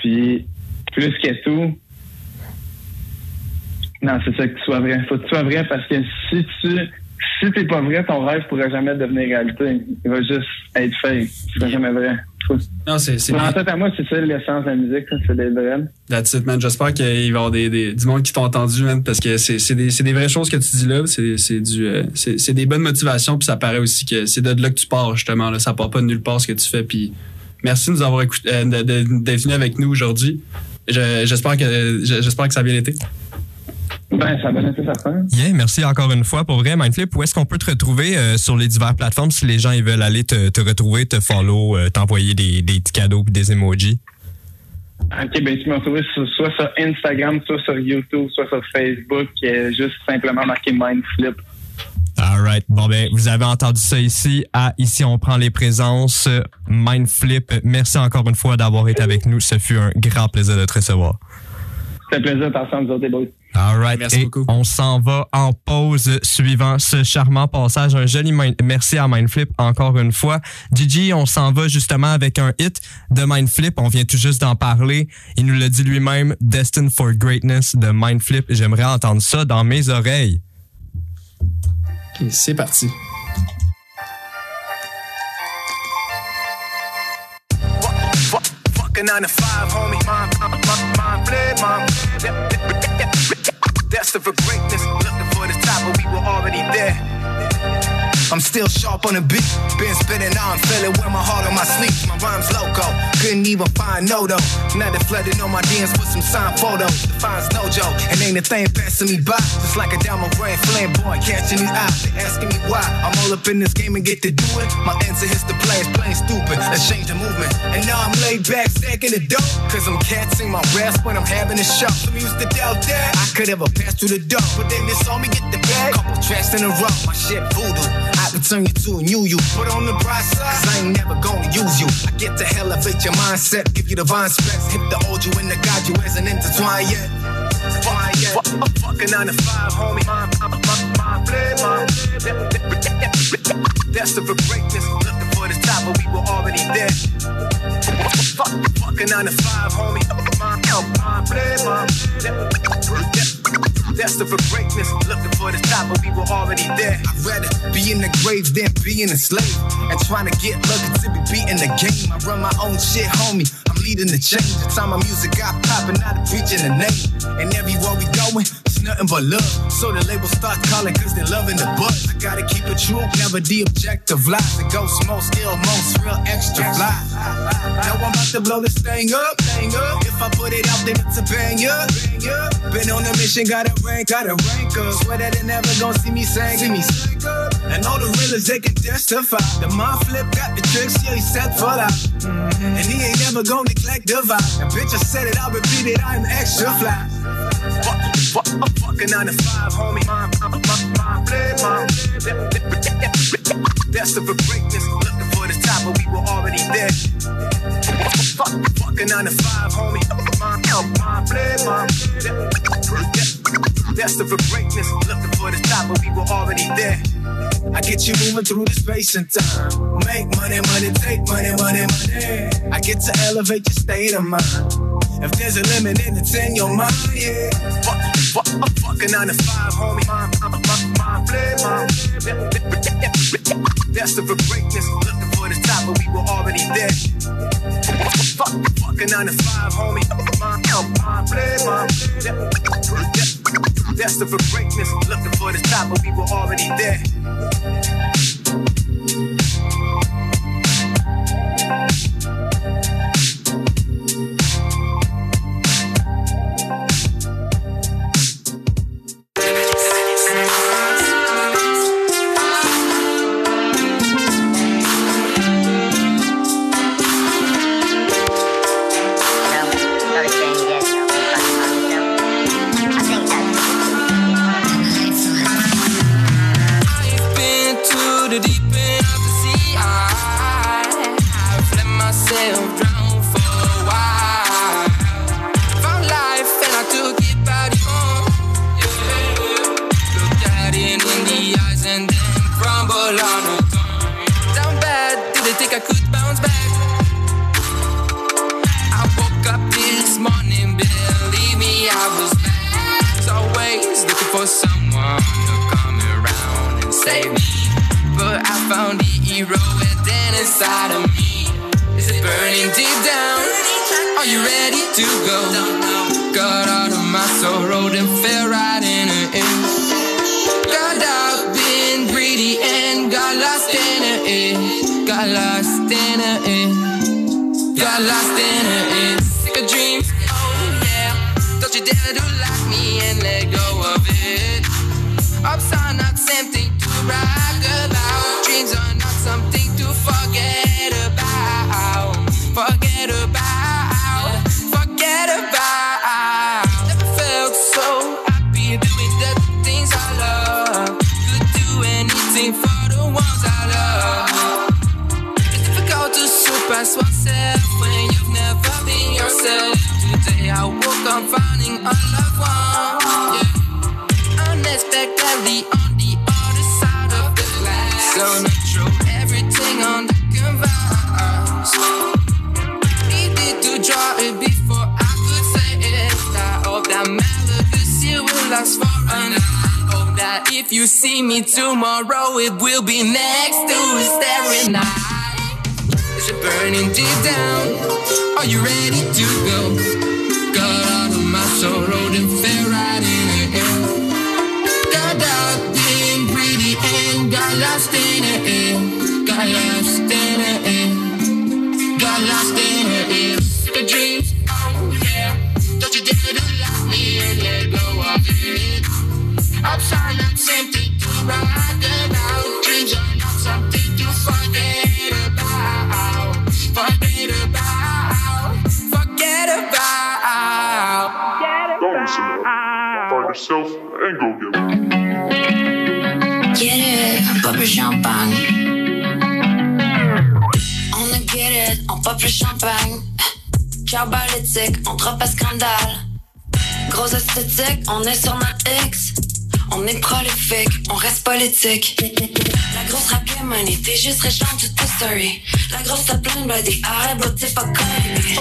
Puis plus que tout, non, c'est ça que tu sois vrai. Faut que tu sois vrai parce que si tu si t'es pas vrai, ton rêve pourra jamais devenir réalité. Il va juste être fake. Seras jamais vrai. Non, c'est c'est en fait, à moi, c'est ça l'essence de la musique, ça, c'est d'être vrai. That's it, man. J'espère qu'il va y avoir des, des, du monde qui t'ont entendu, man, parce que c'est c'est des, c'est des vraies choses que tu dis là. C'est c'est du euh, c'est c'est des bonnes motivations, puis ça paraît aussi que c'est de là que tu pars, justement. Là. Ça part pas de nulle part ce que tu fais. Puis merci de nous avoir écouté, euh, d'être venu avec nous aujourd'hui. Je- J'espère que j'espère que ça a bien été. Ben, ça va être certain. Yeah, merci encore une fois pour vrai, Mindflip. Où est-ce qu'on peut te retrouver euh, sur les diverses plateformes si les gens ils veulent aller te, te retrouver, te follow, euh, t'envoyer des, des petits cadeaux et des emojis? OK, ben, tu m'as retrouvé sur- soit sur Instagram, soit sur YouTube, soit sur Facebook, euh, juste simplement marqué Mindflip. Alright. Bon ben, vous avez entendu ça ici à Ici on prend les présences. Mindflip, merci encore une fois d'avoir été avec nous. Ce fut un grand plaisir de te recevoir. C'était un plaisir de passer nous autres, les boys. All right. Merci Et beaucoup. On s'en va en pause suivant ce charmant passage. Un joli mind- merci à Mindflip encore une fois. Gigi, on s'en va justement avec un hit de Mindflip. On vient tout juste d'en parler. Il nous l'a dit lui-même, Destined for Greatness de Mindflip. J'aimerais entendre ça dans mes oreilles. Ok, C'est parti. Fucking 9 to 5, homie. Mind, mind, mind, mind flip, I'm still sharp on the beat. Been spinning, now I'm feeling with my heart on my sleeve. My rhymes loco. Couldn't even find no though. Now they flooding on my DMs with some signed photos. Defines no joke. And ain't a thing passing me by. Just like a diamond ring flamboyant catching these eyes. They asking me why. I'm all up in this game and get to do it. My answer is the play is plain stupid. Let's change the movement. And now I'm laid back, stacking the dope. Cause I'm catching my rest when I'm having a show. Some used to doubt that I could ever pass through the door. But then they saw me get the bag. Couple tracks in a row. My shit voodoo. I turn you to a new you. Put on the bright side. Cause I ain't never gonna use you. I get to elevate your mindset. Give you divine specs. hit the old you and to guide you as an intertwine yet. Intertwine yet. Fuck, fuck, fucking 9 to 5, homie. Mind, mind, mind, mind, flip, mind. Destined for greatness. Looking for the top, but we were already there. Fuck, fucking 9 to 5, homie. Mind, mind, mind, flip, mind. Destined for greatness. Looking for the top, but we were already there. I'd rather be in the grave than being a slave. And trying to get lucky to be beating the game. I run my own shit, homie. I'm leading the change. The time my music got poppin', not preaching the name. And everywhere we going, nothing but love. So the label starts calling cause they're loving the buzz. I gotta keep it true, never the objective lies. The ghost most ill, most real extra fly. Now I'm about to blow this thing up, thing up. If I put it out, then it's a banger. Been on a mission, got a rank, got a rank up. Swear that they never gonna see me sing, see me sing up. And all the realers, they can testify. The mind flip got the tricks, yeah, he set for that. And he ain't never gonna neglect the vibe. And bitch, I said it, I'll repeat it, I'm extra fly. Fuck, I'm fucking 9 to 5, homie. Mind, flip, mind. Destined for greatness, looking for the top, but we were already there. Fuck, fucking 9 to 5, homie. Mind. Destined for greatness, looking for the top, but we were already there. I get you moving through the space and time. Make money, money, take money, money, money. I get to elevate your state of mind. If there's a limit, then it's in your mind, yeah. Fuck, fuck, I'm fucking 9 to 5, homie. Mind, mind, mind, mind, flip, mind. Destined for greatness, looking for the top, but we were already there. Fuck, fucking 9 to 5, homie. Mind, mind, flip, mind. Destined for greatness, looking for the top, but we were already there. I was back. Always looking for someone to come around and save me. But I found the hero within inside of me. Is it burning deep down? Are you ready to go? Got out of my sorrow, then fell right in it. Got out, been greedy, and got lost in it. Got lost in it. Got lost in it. Sick of dreams, dare do like me and let go of it. Ups are not something to brag about. Dreams are not something to forget about. Forget about. Forget about. Never felt so happy doing the things I love. Could do anything for the ones I love. It's difficult to surpass oneself when you've never been yourself. Today I woke up finding Unexpectedly on the other side of the glass. So natural, everything on the canvas. Needed to draw it before I could say it. I hope that melody will last for a night. Hope that if you see me tomorrow, it will be next to a starry night. Is it burning deep down? Are you ready to go? Got out of my sorrow, then fell yourself and go get it. Get it, peu plus champagne. On a get it, on pop le champagne. Ciao balitique, on drop à scandale. Gros esthétique, on est sur notre X. On est prolifique, on reste politique. La grosse rap money, t'es juste réchante toute ta story. La grosse t'as plein de body, arrête, t'es pas connu.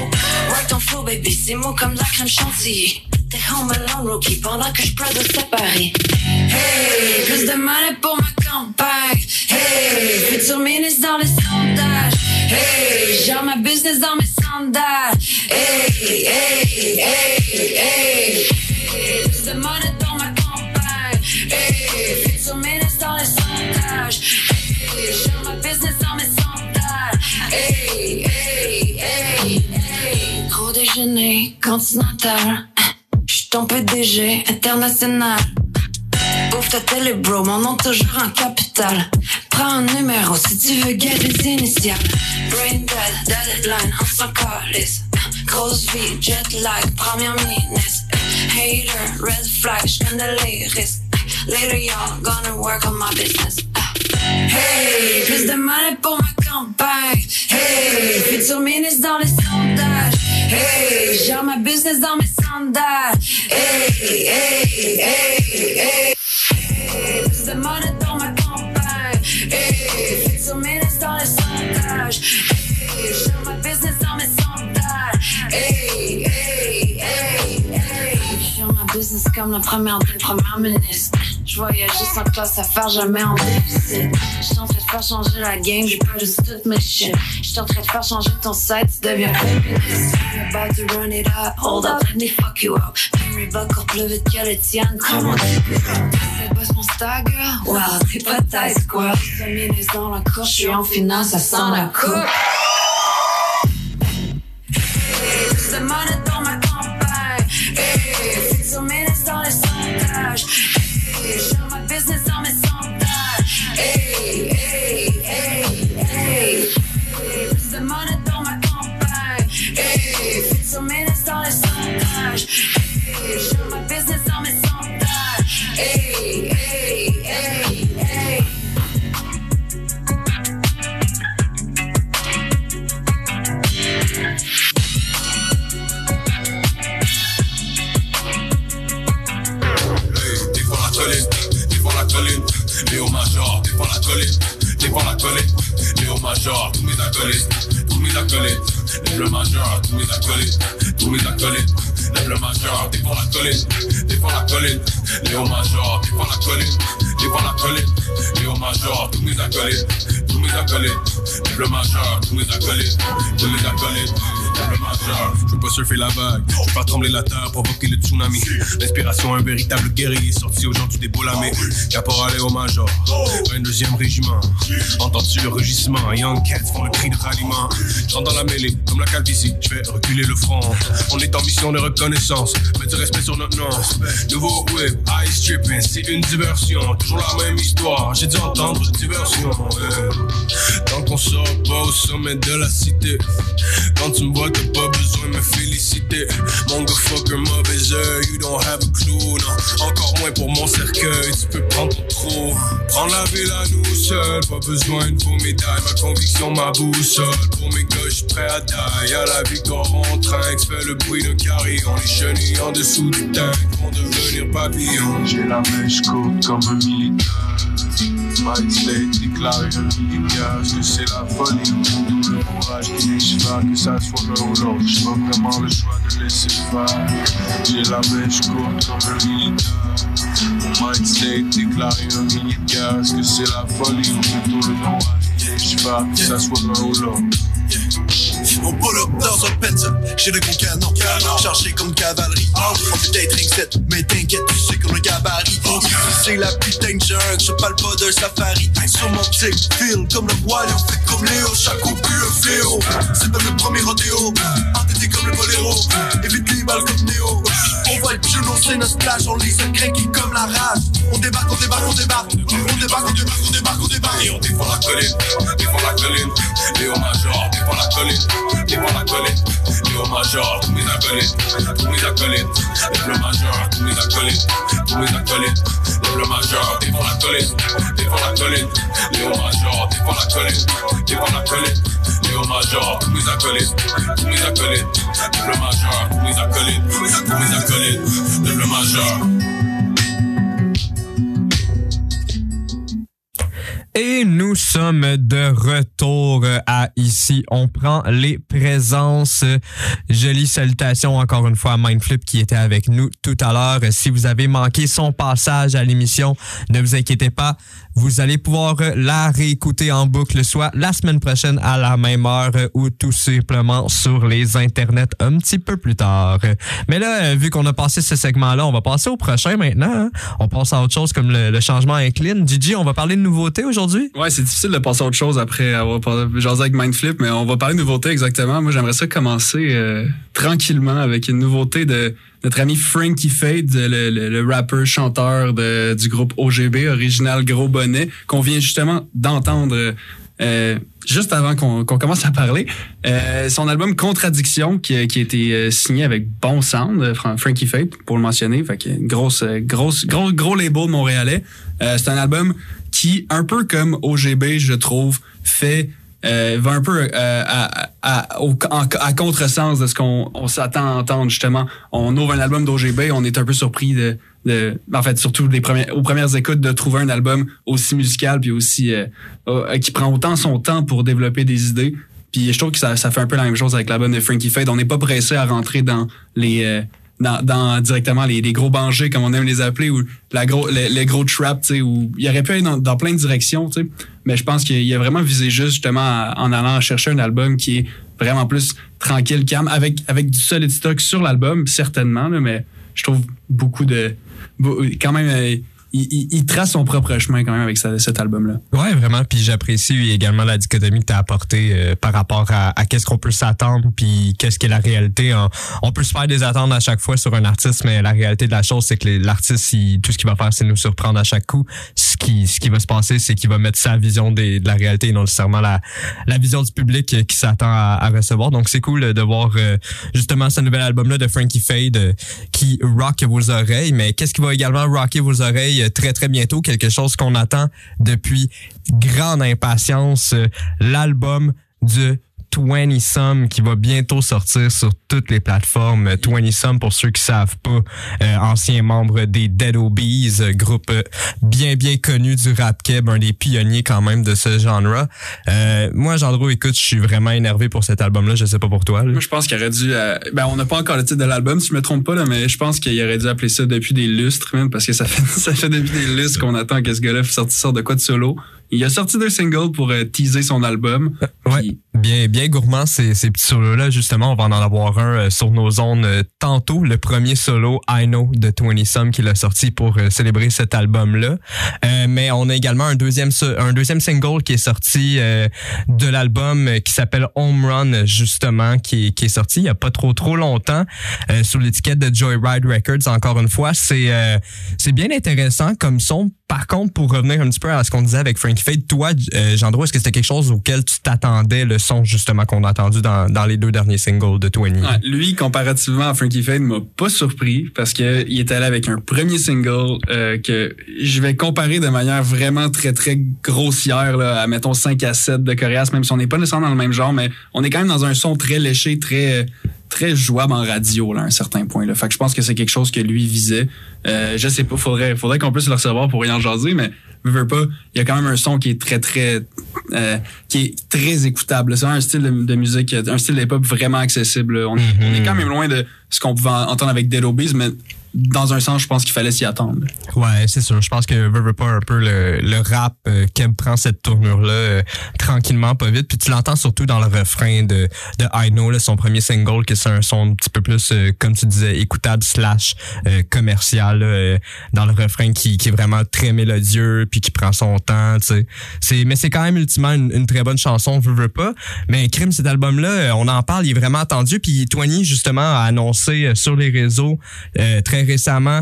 Work ton flow, baby, c'est mou comme la crème chantilly. T'es home alone, rookie, pendant que je pleure de séparer. Hey, plus de money pour ma campagne. Hey, futur ministre dans les sondages. Hey, genre ma business dans mes sandales. Hey, hey, hey, hey. Plus de money dans ma campagne. Hey, futur ministre dans les sondages. Hey, genre ma business dans mes sandales. Hey, hey, hey, hey. Gros déjeuner continental. Ton PDG international. Ouvre ta télé, bro, mon nom toujours en capital. Prends un numéro si tu veux get les initiales. Brain dead, deadline, on s'en calisse. Grosse vie, jet lag, première ministre. Hater, red flag, j'connais les. Later, y'all gonna work on my business. Hey, plus de money pour ma campagne. Hey, futur ministre dans les sondages. Hey, genre ma business dans mes sandales. Hey, hey, hey, hey. Plus de money dans ma campagne. Hey, futur ministre dans les sondages. Hey, genre ma business dans mes sandales. Hey, hey, hey, hey. Genre ma business comme la première des premières ministres. Je voyage juste en classe à faire jamais en déficit. J'suis en train de faire changer la game, j'ai pas juste toutes mes shit. J'suis en train de faire changer ton site, tu deviens féministe. About to run it up, hold up, let me fuck you up. Henry buckle plus vite que le tien, comment t'es C'est pas mon star girl? Well, t'es pas taille squirrel. Féministe dans la cour, j'suis en finance, ça sent la coupe. Colline, défends la colline. Léo Major, tous mes acolytes, tous mes acolytes. Lève le Major, tous mes acolytes, tous mes acolytes. Lève le Major, défends la colline, défends la colline. Léo Major, défends la colline, défends la colline. Léo Major, tous mes acolytes, tous mes acolytes. Lève le Major, tous mes acolytes, tous mes acolytes. Je veux pas surfer la vague, je veux pas trembler la terre, provoquer le tsunami. L'inspiration, un véritable guerrier sorti aujourd'hui des Bolamé. Caporal et au Major, 22e régiment. Entends-tu le rugissement? Young Cats font le cri de ralliement. Je rentre dans la mêlée, comme la calvitie, je fais reculer le front. On est en mission de reconnaissance, mets du respect sur notre nom. Nouveau whip, ice tripping, c'est une diversion. Toujours la même histoire, j'ai dû entendre diversion. Tant qu'on sort pas au sommet de la cité. Quand tu me pas besoin de me féliciter. Mon gars, fucker, mauvais œil, you don't have a clue, non. Encore moins pour mon cercueil, tu peux prendre trou. Prends la ville à nous seuls, pas besoin de vos médailles. Ma conviction, ma boussole. Pour mes j'suis prêt à die. À la victoire, on trinque, fait le bruit d'un carillon. Les chenilles en dessous du tank vont devenir papillons. J'ai la mèche courte comme un militaire. Fight state déclaré un militaire. Est-ce que c'est la folie ou le courage qui m'inspire que ça soit l'un ou l'autre? J'ai pas vraiment le choix de laisser faire. J'ai la mèche courte comme un militaire. State déclaré un militaire. Que c'est la folie ou plutôt le courage qui m'inspire que ça soit l'un ou l'autre? On pull up dans un pet, j'ai le gros canon, chargé comme cavalerie. On peut être ring set, mais t'inquiète, tu sais qu'on a gabarit. Ici c'est la putain de jungle, je parle pas d'un safari. Sur mon petit fil, comme le royaume, fait comme Léo, chaque coup plus un fléau. C'est pas le premier rodéo, entêté comme le boléro, évite les balles comme Néo. On va être Juno, c'est notre plage, on lit ça craquer comme la rage. On débarque, on débarque, on débarque, on débarque, on débarque, on débarque, on débarque. Et on défend la colline, défend la colline. Léo Major, défend la colline, défend la colline. Léo Major, tous mes acolytes, tous mes acolytes. Lève le Major, tous mes acolytes, tous mes acolytes. Lève le Major, colline, défend la colline. Léo Major, défend la colline, défend la colline. Léo Major, tous mes acolytes, tous mes acolytes. Lève le Major, tous mes acolytes, tous mes acolytes. Lève le Major. Et nous sommes de retour à ici. On prend les présences. Jolie salutation encore une fois à Mindflip qui était avec nous tout à l'heure. Si vous avez manqué son passage à l'émission, ne vous inquiétez pas. Vous allez pouvoir la réécouter en boucle, soit la semaine prochaine à la même heure ou tout simplement sur les internets un petit peu plus tard. Mais là, vu qu'on a passé ce segment-là, on va passer au prochain maintenant. hein. On passe à autre chose comme le, changement incline. Gigi, on va parler de nouveautés aujourd'hui? Ouais, c'est difficile de passer à autre chose après avoir parlé- jasé avec Mindflip, mais on va parler de nouveautés exactement. Moi, j'aimerais ça commencer euh, tranquillement avec une nouveauté de notre ami Frankie Fade, le, le, rappeur chanteur de, du groupe OGB, original Gros Bonnet, qu'on vient justement d'entendre euh, juste avant qu'on commence à parler. Euh, son album Contradiction, qui, qui a été euh, signé avec Bon Sound, Fran- Frankie Fade, pour le mentionner. Fait une grosse, grosse, gros, gros label montréalais. C'est un album qui, un peu comme OGB, je trouve, fait euh, va un peu euh, à, à, au- contresens de ce qu'on on s'attend à entendre justement. On ouvre un album d'OGB, on est un peu surpris de, de en fait surtout premières, aux premières écoutes de trouver un album aussi musical puis aussi euh, euh, qui prend autant son temps pour développer des idées. Puis je trouve que ça, ça fait un peu la même chose avec l'album de Frankie Fade. On n'est pas pressé à rentrer dans les directement les, gros bangers comme on aime les appeler ou la gros les, gros trap tu sais où il aurait pu aller dans, plein de directions mais je pense qu'il a vraiment visé juste justement en allant chercher un album qui est vraiment plus tranquille calme avec du solid stock sur l'album certainement mais je trouve beaucoup de quand même euh, il, il- trace son propre chemin quand même avec cet album là Ouais, vraiment. Puis j'apprécie également la dichotomie que tu as apportée euh, par rapport à, à qu'est-ce qu'on peut s'attendre, puis qu'est-ce qu'est la réalité. On, peut se faire des attentes à chaque fois sur un artiste, mais la réalité de la chose, c'est que l'artiste, tout ce qu'il va faire, c'est nous surprendre à chaque coup. Ce qui, ce qui va se passer, c'est qu'il va mettre sa vision des, de la réalité non nécessairement la, la vision du public qui s'attend à, à recevoir. Donc c'est cool de voir euh, justement ce nouvel album-là de Frankie Fade euh, qui rock vos oreilles. Mais qu'est-ce qui va également rocker vos oreilles euh, très très bientôt? Quelque chose qu'on attend depuis grande impatience, euh, l'album de 20 Some qui va bientôt sortir sur toutes les plateformes. 20 Some, pour ceux qui savent pas, euh, ancien membre des Dead Obies, euh, groupe euh, bien bien connu du rap keb, un des pionniers quand même de ce genre. Euh, moi, Gendro, écoute, je suis vraiment énervé pour cet album-là. Je sais pas pour toi. là. Moi, je pense qu'il aurait dû. euh, ben, on n'a pas encore le titre de l'album, si je me trompe pas, là, mais je pense qu'il aurait dû appeler ça depuis des lustres, même, parce que ça fait, ça fait depuis des lustres qu'on attend que ce gars-là sorte, sorte de quoi de solo. Il a sorti deux singles pour euh, teaser son album. Ouais, bien, bien gourmand ces, ces petits solos-là. Justement, on va en avoir un euh, sur nos zones euh, tantôt. Le premier solo, I Know, de 20 Some, qu'il a sorti pour euh, célébrer cet album-là. Mais on a également un deuxième, un deuxième single qui est sorti de l'album qui s'appelle Home Run, justement, qui qui est sorti il y a pas trop trop longtemps sous l'étiquette de Joyride Records. Encore une fois, c'est c'est bien intéressant comme son. Par contre, pour revenir un petit peu à ce qu'on disait avec Frankie Fade, toi, Gendro, est-ce que c'était quelque chose auquel tu t'attendais, le son justement qu'on a entendu dans, dans les deux derniers singles de 20? Ouais, lui, comparativement à Frankie Fade, m'a pas surpris parce que il est allé avec un premier single euh, que je vais comparer de manière vraiment très très grossière là, à mettons 5 à 7 de Coréas, même si on n'est pas nécessairement dans le même genre, mais on est quand même dans un son très léché, très très jouable en radio là, à un certain point. Là. Fait que je pense que c'est quelque chose que lui visait. Euh, je sais pas, faudrait faudrait qu'on puisse le recevoir pour y en jaser, mais veux, veux pas, il y a quand même un son qui est très très euh, qui est très écoutable. C'est un style de, de musique, un style hip-hop vraiment accessible. On, est- on est quand même loin de ce qu'on pouvait entendre avec Dead Obies, mais dans un sens, je pense qu'il fallait s'y attendre. Ouais, c'est sûr. Je pense que veux, veux pas un peu le, le rap euh, Keb prend cette tournure-là euh, tranquillement, pas vite. Puis tu l'entends surtout dans le refrain de, de I Know, là, son premier single, que c'est un son un petit peu plus, euh, comme tu disais, écoutable slash euh, commercial, là, euh, dans le refrain qui, qui est vraiment très mélodieux, puis qui prend son temps, tu sais. C'est, mais c'est quand même ultimement une, une très bonne chanson, veux, pas. Mais Crime, cet album-là, euh, on en parle, il est vraiment attendu. Puis Tony, justement, a annoncé sur les réseaux très récemment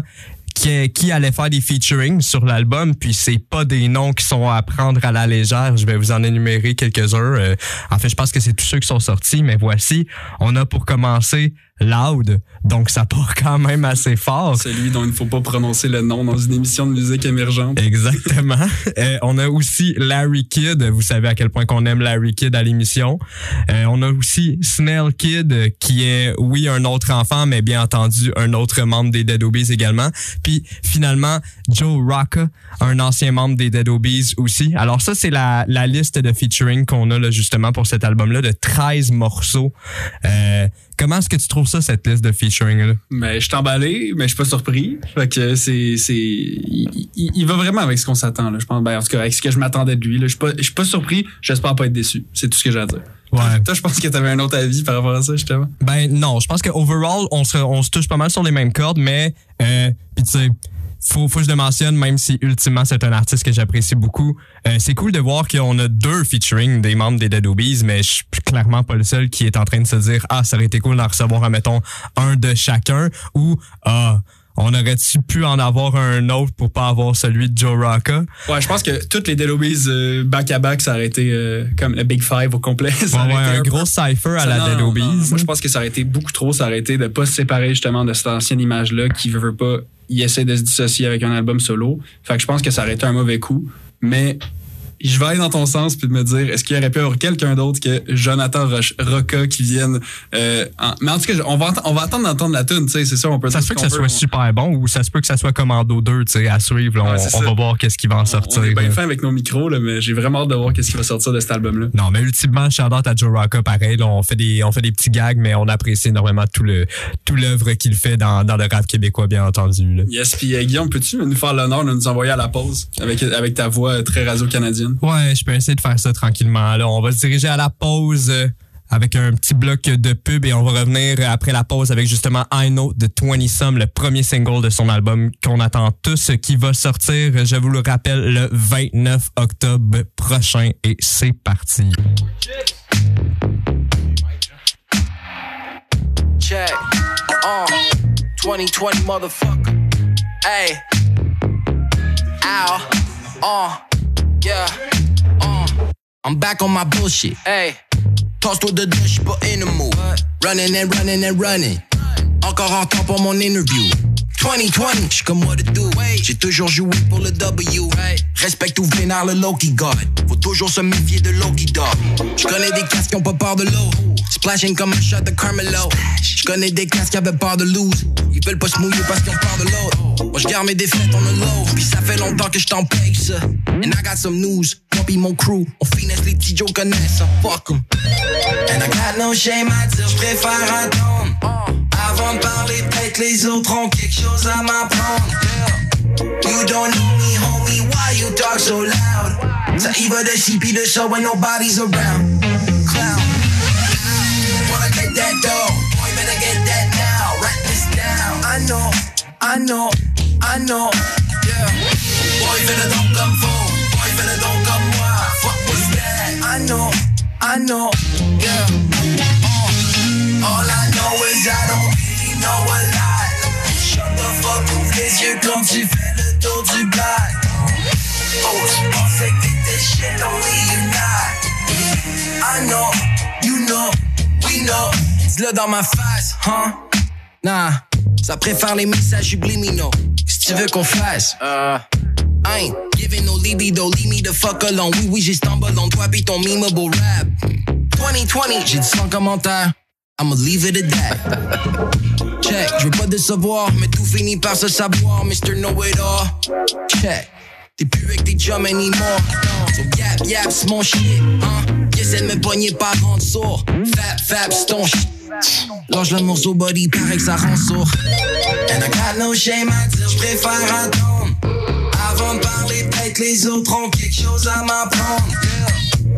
qui, qui allait faire des featuring sur l'album, puis c'est pas des noms qui sont à prendre à la légère. Je vais vous en énumérer quelques-uns. Euh, en fait, je pense que c'est tous ceux qui sont sortis, mais voici. On a pour commencer Loud, donc ça part quand même assez fort. Celui dont il ne faut pas prononcer le nom dans une émission de musique émergente. Exactement. Euh, on a aussi Larry Kidd. Vous savez à quel point qu'on aime Larry Kidd à l'émission. Euh, on a aussi Snell Kidd, qui est, oui, un autre enfant, mais bien entendu, un autre membre des Dead Obies également. Puis, finalement, Joe Rocca, un ancien membre des Dead Obies aussi. Alors ça, c'est la, la liste de featuring qu'on a, là, justement, pour cet album-là, de 13 morceaux. Euh, comment est-ce que tu trouves ça, cette liste de featuring-là? Mais je suis emballé, mais je suis pas surpris. Fait que c'est, c'est, il, il- il va vraiment avec ce qu'on s'attend, là. Je pense, ben, en tout cas, avec ce que je m'attendais de lui, là. Je suis pas, je suis pas surpris. J'espère pas être déçu. C'est tout ce que j'ai à dire. Ouais. Toi, je pense que t'avais un autre avis par rapport à ça, justement. Ben non, je pense que overall, on se, on se touche pas mal sur les mêmes cordes, mais euh, puis tu sais, faut, faut que je le mentionne, même si ultimement c'est un artiste que j'apprécie beaucoup. Euh, c'est cool de voir qu'on a deux featuring des membres des Dead Obies, mais je suis clairement pas le seul qui est en train de se dire ah ça aurait été cool d'en recevoir, mettons, un de chacun ou ah on aurait-tu pu en avoir un autre pour pas avoir celui de Joe Rocca? Ouais, je pense que toutes les Delobies euh, back à back, ça aurait été euh, comme le Big Five au complet. Ça Ouais, aurait ouais, un gros cypher à Ça, la non, Dead non, Obies. non. Moi, je pense que ça aurait été beaucoup trop. Ça aurait été de pas se séparer justement de cette ancienne image-là qui veut, veut pas. Il essaie de se dissocier avec un album solo. Fait que je pense que ça aurait été un mauvais coup. Mais je vais aller dans ton sens puis de me dire est-ce qu'il y aurait pu avoir quelqu'un d'autre que Jonathan Roche, Roca qui vienne. euh, en- Mais en tout cas, on va, on va attendre d'entendre la tune. Tu sais, c'est ça. On peut Ça se peut que ça soit super bon ou ça se peut que ça soit Commando 2, tu sais, à suivre. là. On va voir qu'est-ce qui va en sortir. On est bien là. fin avec nos micros, là, mais j'ai vraiment hâte de voir qu'est-ce qui va sortir de cet album-là. Non, mais ultimement, shout out à Joe Rocca, pareil. là, on fait des, on fait des petits gags, mais on apprécie énormément tout le, tout l'œuvre qu'il fait dans, dans le rap québécois, bien entendu. là. Yes, puis euh, Guillaume, peux-tu nous faire l'honneur de nous envoyer à la pause avec, avec ta voix euh, très Ouais, je peux essayer de faire ça tranquillement. Là, on va se diriger à la pause euh, avec un petit bloc de pub et on va revenir après la pause avec justement I Know de 20 Some, le premier single de son album qu'on attend tous, qui va sortir, je vous le rappelle, le 29 octobre prochain et c'est parti. Check. Uh, 2020 motherfucker. Hey. Ow. Uh. Yeah. Uh. I'm back on my bullshit. Hey. Toss-toi de deux, j'suis pas in the mood. Running and running and running. Encore en temps pour mon interview. 2020, j'suis comme what to do. J'ai toujours joué pour le W. Respecte ou vénère le Loki God. Faut toujours se méfier de Loki Dog. J'connais des casques qui ont pas peur de l'eau. Splashing comme un shot de Carmelo. J'connais des casques qui avaient peur de lose. Ils veulent pas se mouiller parce qu'ils ont peur de l'autre. Moi j'garde mes défaites on the low. Puis ça fait longtemps que j't'en paye ça. And I got some news. Moi pis mon crew, on finesse les petits Joe connaissent. Fuck 'em. And I got no shame à dire, j'préfère attendre. Avant de parler, peut-être les autres ont quelque chose à m'apprendre. You don't know me, homie, why you talk so loud? Ça y va de CP de show when nobody's around. Clown. Wanna get that dough, boy, better get that now. Write this down. I know, I know, I know. Boy, better don't come faux, boy, better don't come moi. Fuck was that? I know, I know. Uh, all I know is I don't really know a lot. Shut the fuck ouvre les yeux quand tu fais le tour du black. Oh, je pensais que t'étais shit, only you not. I know, you know, we know. Dis-le dans ma face, huh? Nah, ça préfère les messages subliminaux. Si tu veux qu'on fasse, euh. I ain't giving no libido, leave me the fuck alone. Oui, oui, j'ai stumble on toi pis ton memeable rap. 2020, j'ai dit sans commentaire. I'ma leave it at that. Check, je veux pas de savoir, mais tout finit par se savoir, Mr. Know It All. Check, t'es plus avec tes chums anymore. So yap, yap, c'est mon shit, hein. Essaie de me pogner par rendre sourd. Fap, fap, c'est ton shit. Lâche le morceau body, paraît que ça rend sourd. And I got no shame à dire, j'préfère attendre. Avant de parler, peut-être les autres ont quelque chose à m'apprendre.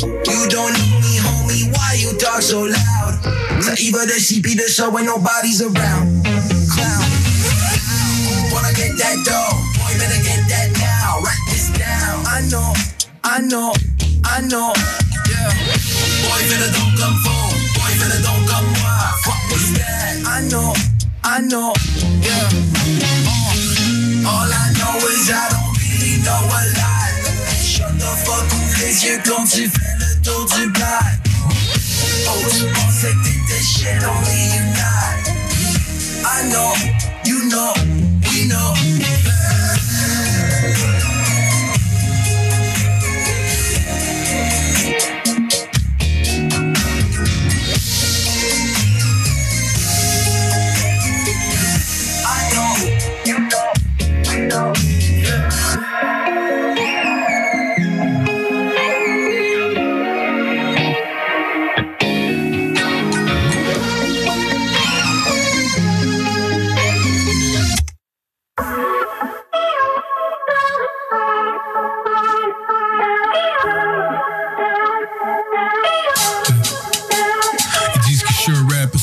You don't need me, homie, why you talk so loud? Ça y va de CP de show when nobody's around. Clown. Wanna get that dough, boy, better get that now. Write this down. I know, I know, I know, yeah. Boy, better don't come phone, boy, better don't come moi. Fuck was that? I know, I know, yeah. Uh, all I know is I don't really know a lot. Shut the fuck ouvre les yeux quand tu fais le tour du black. Oh, je pensais que t'étais shit, only you not. I know, you know, we know.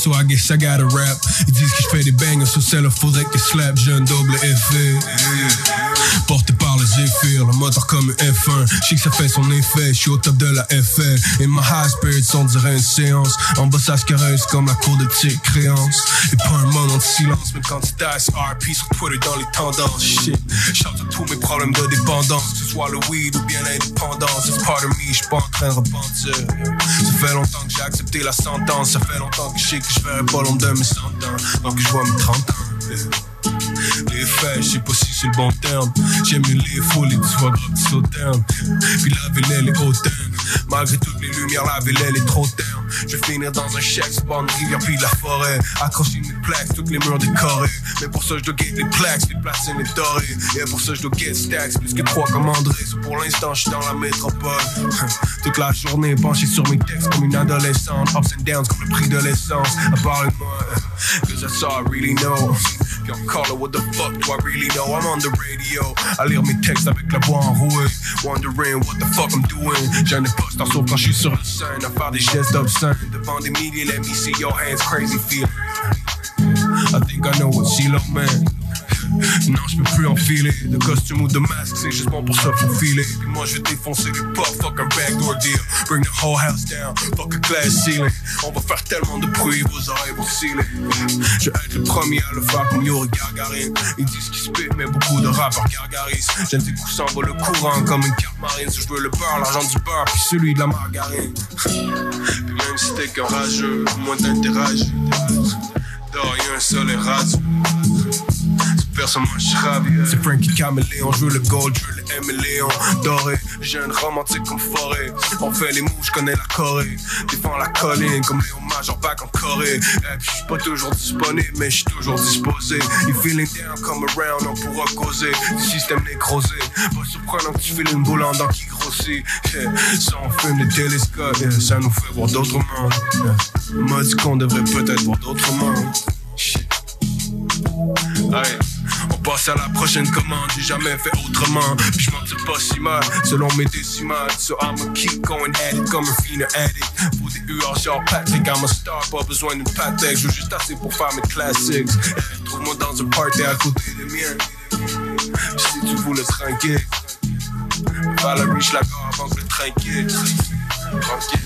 So I guess I gotta rap. Ils disent que je fais des bangers, so c'est là faudrait que slap. J'ai un double effet. Porté par les zéphyrs, le moteur comme un F1. Je que ça fait son effet, je suis au top de la FL. Et ma high spirits, on dirait une séance. En se caresse comme la cour de tic créance. Et pas un moment de silence, mais quand tu dice RP sur Twitter dans les tendances. Shit, chante tous mes problèmes de dépendance. Que ce soit le weed ou bien l'indépendance. It's part of me, je suis pas en train de repentir. Ça fait longtemps que j'ai accepté la sentence. Ça fait longtemps que je sais que je verrai pas l'ombre de mes cent ans. Donc je vois mes 30 ans. Les faits, je sais pas si c'est le bon terme. J'aime les fous, les soirs gratis au terme. Puis la ville, elle est hautaine. Malgré toutes les lumières, la ville, elle est trop terne. Je vais finir dans un chèque, une rivière, puis la forêt. Accrocher mes plaques, toutes les murs décorés. Mais pour ça, je dois get les plaques, les placer, les dorés. Et pour ça, je dois get stacks, plus que trois comme André. Pour l'instant, je suis dans la métropole. Toute la journée, penché sur mes textes comme une adolescente. Ups and downs comme le prix de l'essence. À part moi, cause that's all I really know. Encore là, what the fuck do I really know? I'm on the radio. À lire mes textes avec la voix enrouée. Wondering what the fuck I'm doing. J'en ai pas sauf quand je suis sur le scène. À faire des gestes obscènes devant des milliers. Let me see your hands, crazy feeling. I think I know what CeeLo man. Non, je peux plus enfiler de costume ou de masque, c'est juste bon pour se faufiler. Puis moi, je vais défoncer les portes, fuck un backdoor deal. Bring the whole house down, fuck a glass ceiling. On va faire tellement de bruit, vos oreilles vont sciller. Je vais être le premier à le faire comme Yuri Gargarine. Ils disent qu'ils spit, mais beaucoup de rappeurs gargarisent. J'aime ces coups s'envolent le courant comme une carte marine. Si je veux le beurre, l'argent du beurre, puis celui de la margarine. Puis même si t'es qu'un rageux, moins t'interagis. Dehors, y'a un soleil radieux. C'est Frankie Caméléon, je veux le gold, je veux le M et Léon. Doré, jeune romantique comme forêt. On fait les moves, je connais la Corée. Défends la colline comme Léon Major back en Corée. Et puis je suis pas toujours disponible, mais je suis toujours disposé. You feeling down, come around, on pourra causer. Du système nécrosé. Pas surprenant que tu files une boule en qui grossit. Yeah. Ça, on fume des télescopes, yeah. ça nous fait voir d'autres mondes. Yeah. Qu'on devrait peut-être voir d'autres mondes. Shit. On passe à la prochaine commande, j'ai jamais fait autrement. Puis je m'en pas si mal, selon mes décimales. So I'ma keep going at it comme un fine addict. Pour des UR genre Patrick, I'm a star, pas besoin d'une patek. Je juste assez pour faire mes classics. Trouve-moi dans un party à côté des miens. Si tu voulais trinquer, Valérie, je la avant que le train quitte. Tranquille.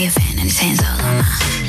Your fan, and his hands all on my.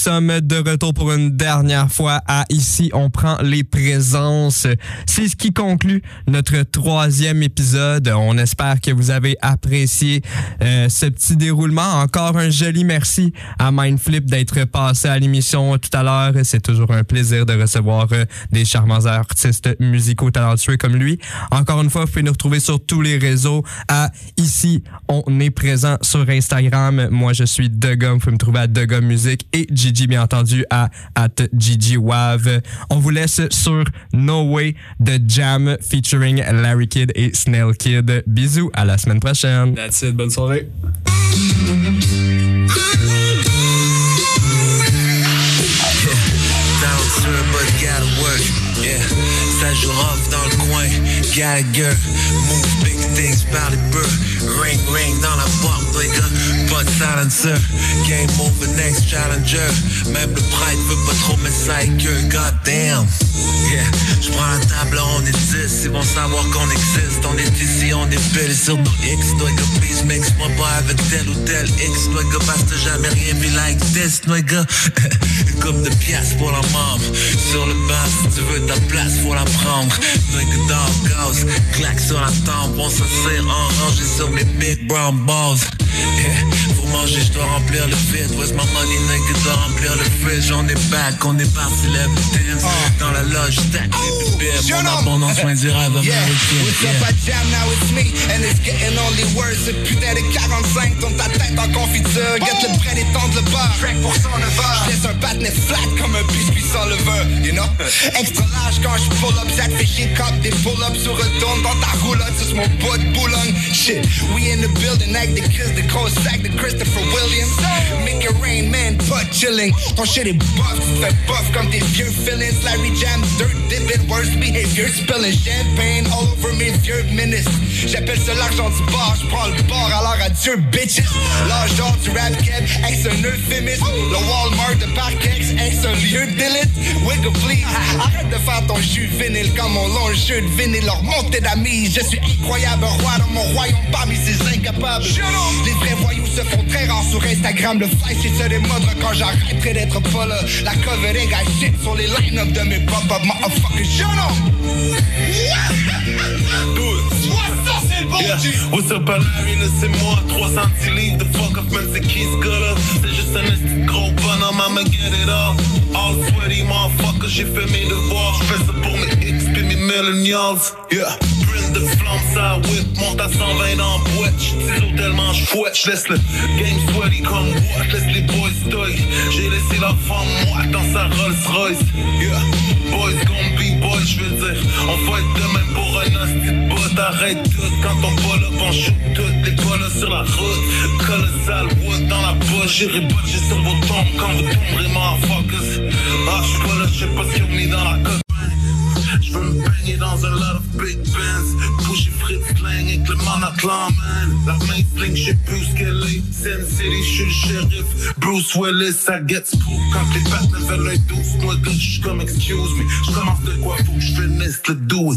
Sommes de retour pour une dernière fois à Ici, on prend les présences. C'est ce qui conclut notre troisième épisode. On espère que vous avez apprécié euh, ce petit déroulement. Encore un joli merci à Mindflip d'être passé à l'émission tout à l'heure. C'est toujours un plaisir de recevoir euh, des charmants artistes musicaux talentueux comme lui. Encore une fois, vous pouvez nous retrouver sur tous les réseaux à Ici, on est présent sur Instagram. Moi, je suis Degum. Vous pouvez me trouver à Degum Music et Gigi, bien entendu, à at Gigi Wav. On vous laisse sur No Way de Jam featuring Larry Kidd et Snail Kid. Bisous, à la semaine prochaine. That's it, bonne soirée. Ça joue rough dans le coin. Gallagher, move big things par les beurs. Ring, ring dans la porte, les gars. Pas de silencer. Game over, next challenger. Même le prêtre veut pas trop me psycher. God damn. Yeah, j'prends la table, on est 10. Ils vont savoir qu'on existe. On est ici, on est pile sur nos X. Nigga, please mix-moi pas avec tel ou tel X. Nigga, parce que jamais rien vu like this. Nigga, une coupe de pièces pour la membre. Sur le banc, si tu veux ta place, faut la prendre. Nigga, dans le gaz, claque sur la tempe. On s'assire en rangé sur mes big brown balls. Yeah, manger, je dois remplir le vide. Where's my money, nigga, dois remplir le fridge. On est back, on est parti le dance. Dans la loge, stack les bébés. Mon abondance, soin rêve Yeah, what's up, I jam, now it's me, and it's getting only worse. Ce putain de 45 tourne ta tête en confiture. Get le prêt et tendre le bar. Track pour son lever. J'laisse un patinet flat comme un biscuit sans lever, you know? Extra large quand je pull up, ça fait chier quand des pull up sur retourne dans ta roulotte. C'est mon bout de boulogne. Shit, we in the building, like the kiss, the cold sack, the Christopher Williams. Make it rain, man, butt chilling. Ton shit est buff, fais buff comme tes vieux feelings. Larry Jam, dirt dipping, worst behavior, spilling champagne all over mes vieux ministres. J'appelle ça l'argent du bar, j'prends le bar, alors adieu bitches. D'or du rap keb, ex un euphémisme. Le Walmart de Parkex, ex un lieu d'élite. Wiggle please, arrête de faire ton jus vinyle quand mon long jeu de vinyle leur montée d'amis. Je suis incroyable, roi dans mon royaume parmi ces incapables. Les vrais voyous se font très rares sur Instagram. Le flash c'est se démodre quand j'arrêterai d'être là. La covering I shit sur les line-up de mes pop-up motherfuckers. Shut Yeah. What's up, là, c'est moi, 310 livres de fuck off, man, c'est qui ce gars-là? C'est juste un esti gros bonhomme, I'ma get it all. All sweaty, motherfucker, j'ai fait mes devoirs. J'fais ça pour mes X pis mes millennials. Yeah. De flamme, ça whip, monte à 120 dans boîte. J'tise tellement j'fouette, j'laisse le game sweaty comme what, laisse les boys toy. J'ai laissé la femme moite dans sa Rolls Royce. Yeah. Boys gon' be boys, j'veux dire. On va être de même pour un hostie de botte. Arrête tout quand on pull up, on shoot toutes les sur la route. Colossal wood dans la poche, j'irai botcher sur vos tombes quand vous tomberez, motherfuckers. Ah, j'suis pas là, j'sais pas qu'ils ont mis dans la coque. J'veux me baigner dans un lot of big bands. Pushy Fritz slang avec le monoclan, man. La main sling, j'sais plus ce qu'elle est. Sin City, j'suis le shérif. Bruce Willis, ça gets spook. Quand les pattes veulent un douce, moi, j'suis comme excuse me. J'commence de quoi, faut que j'finisse le do.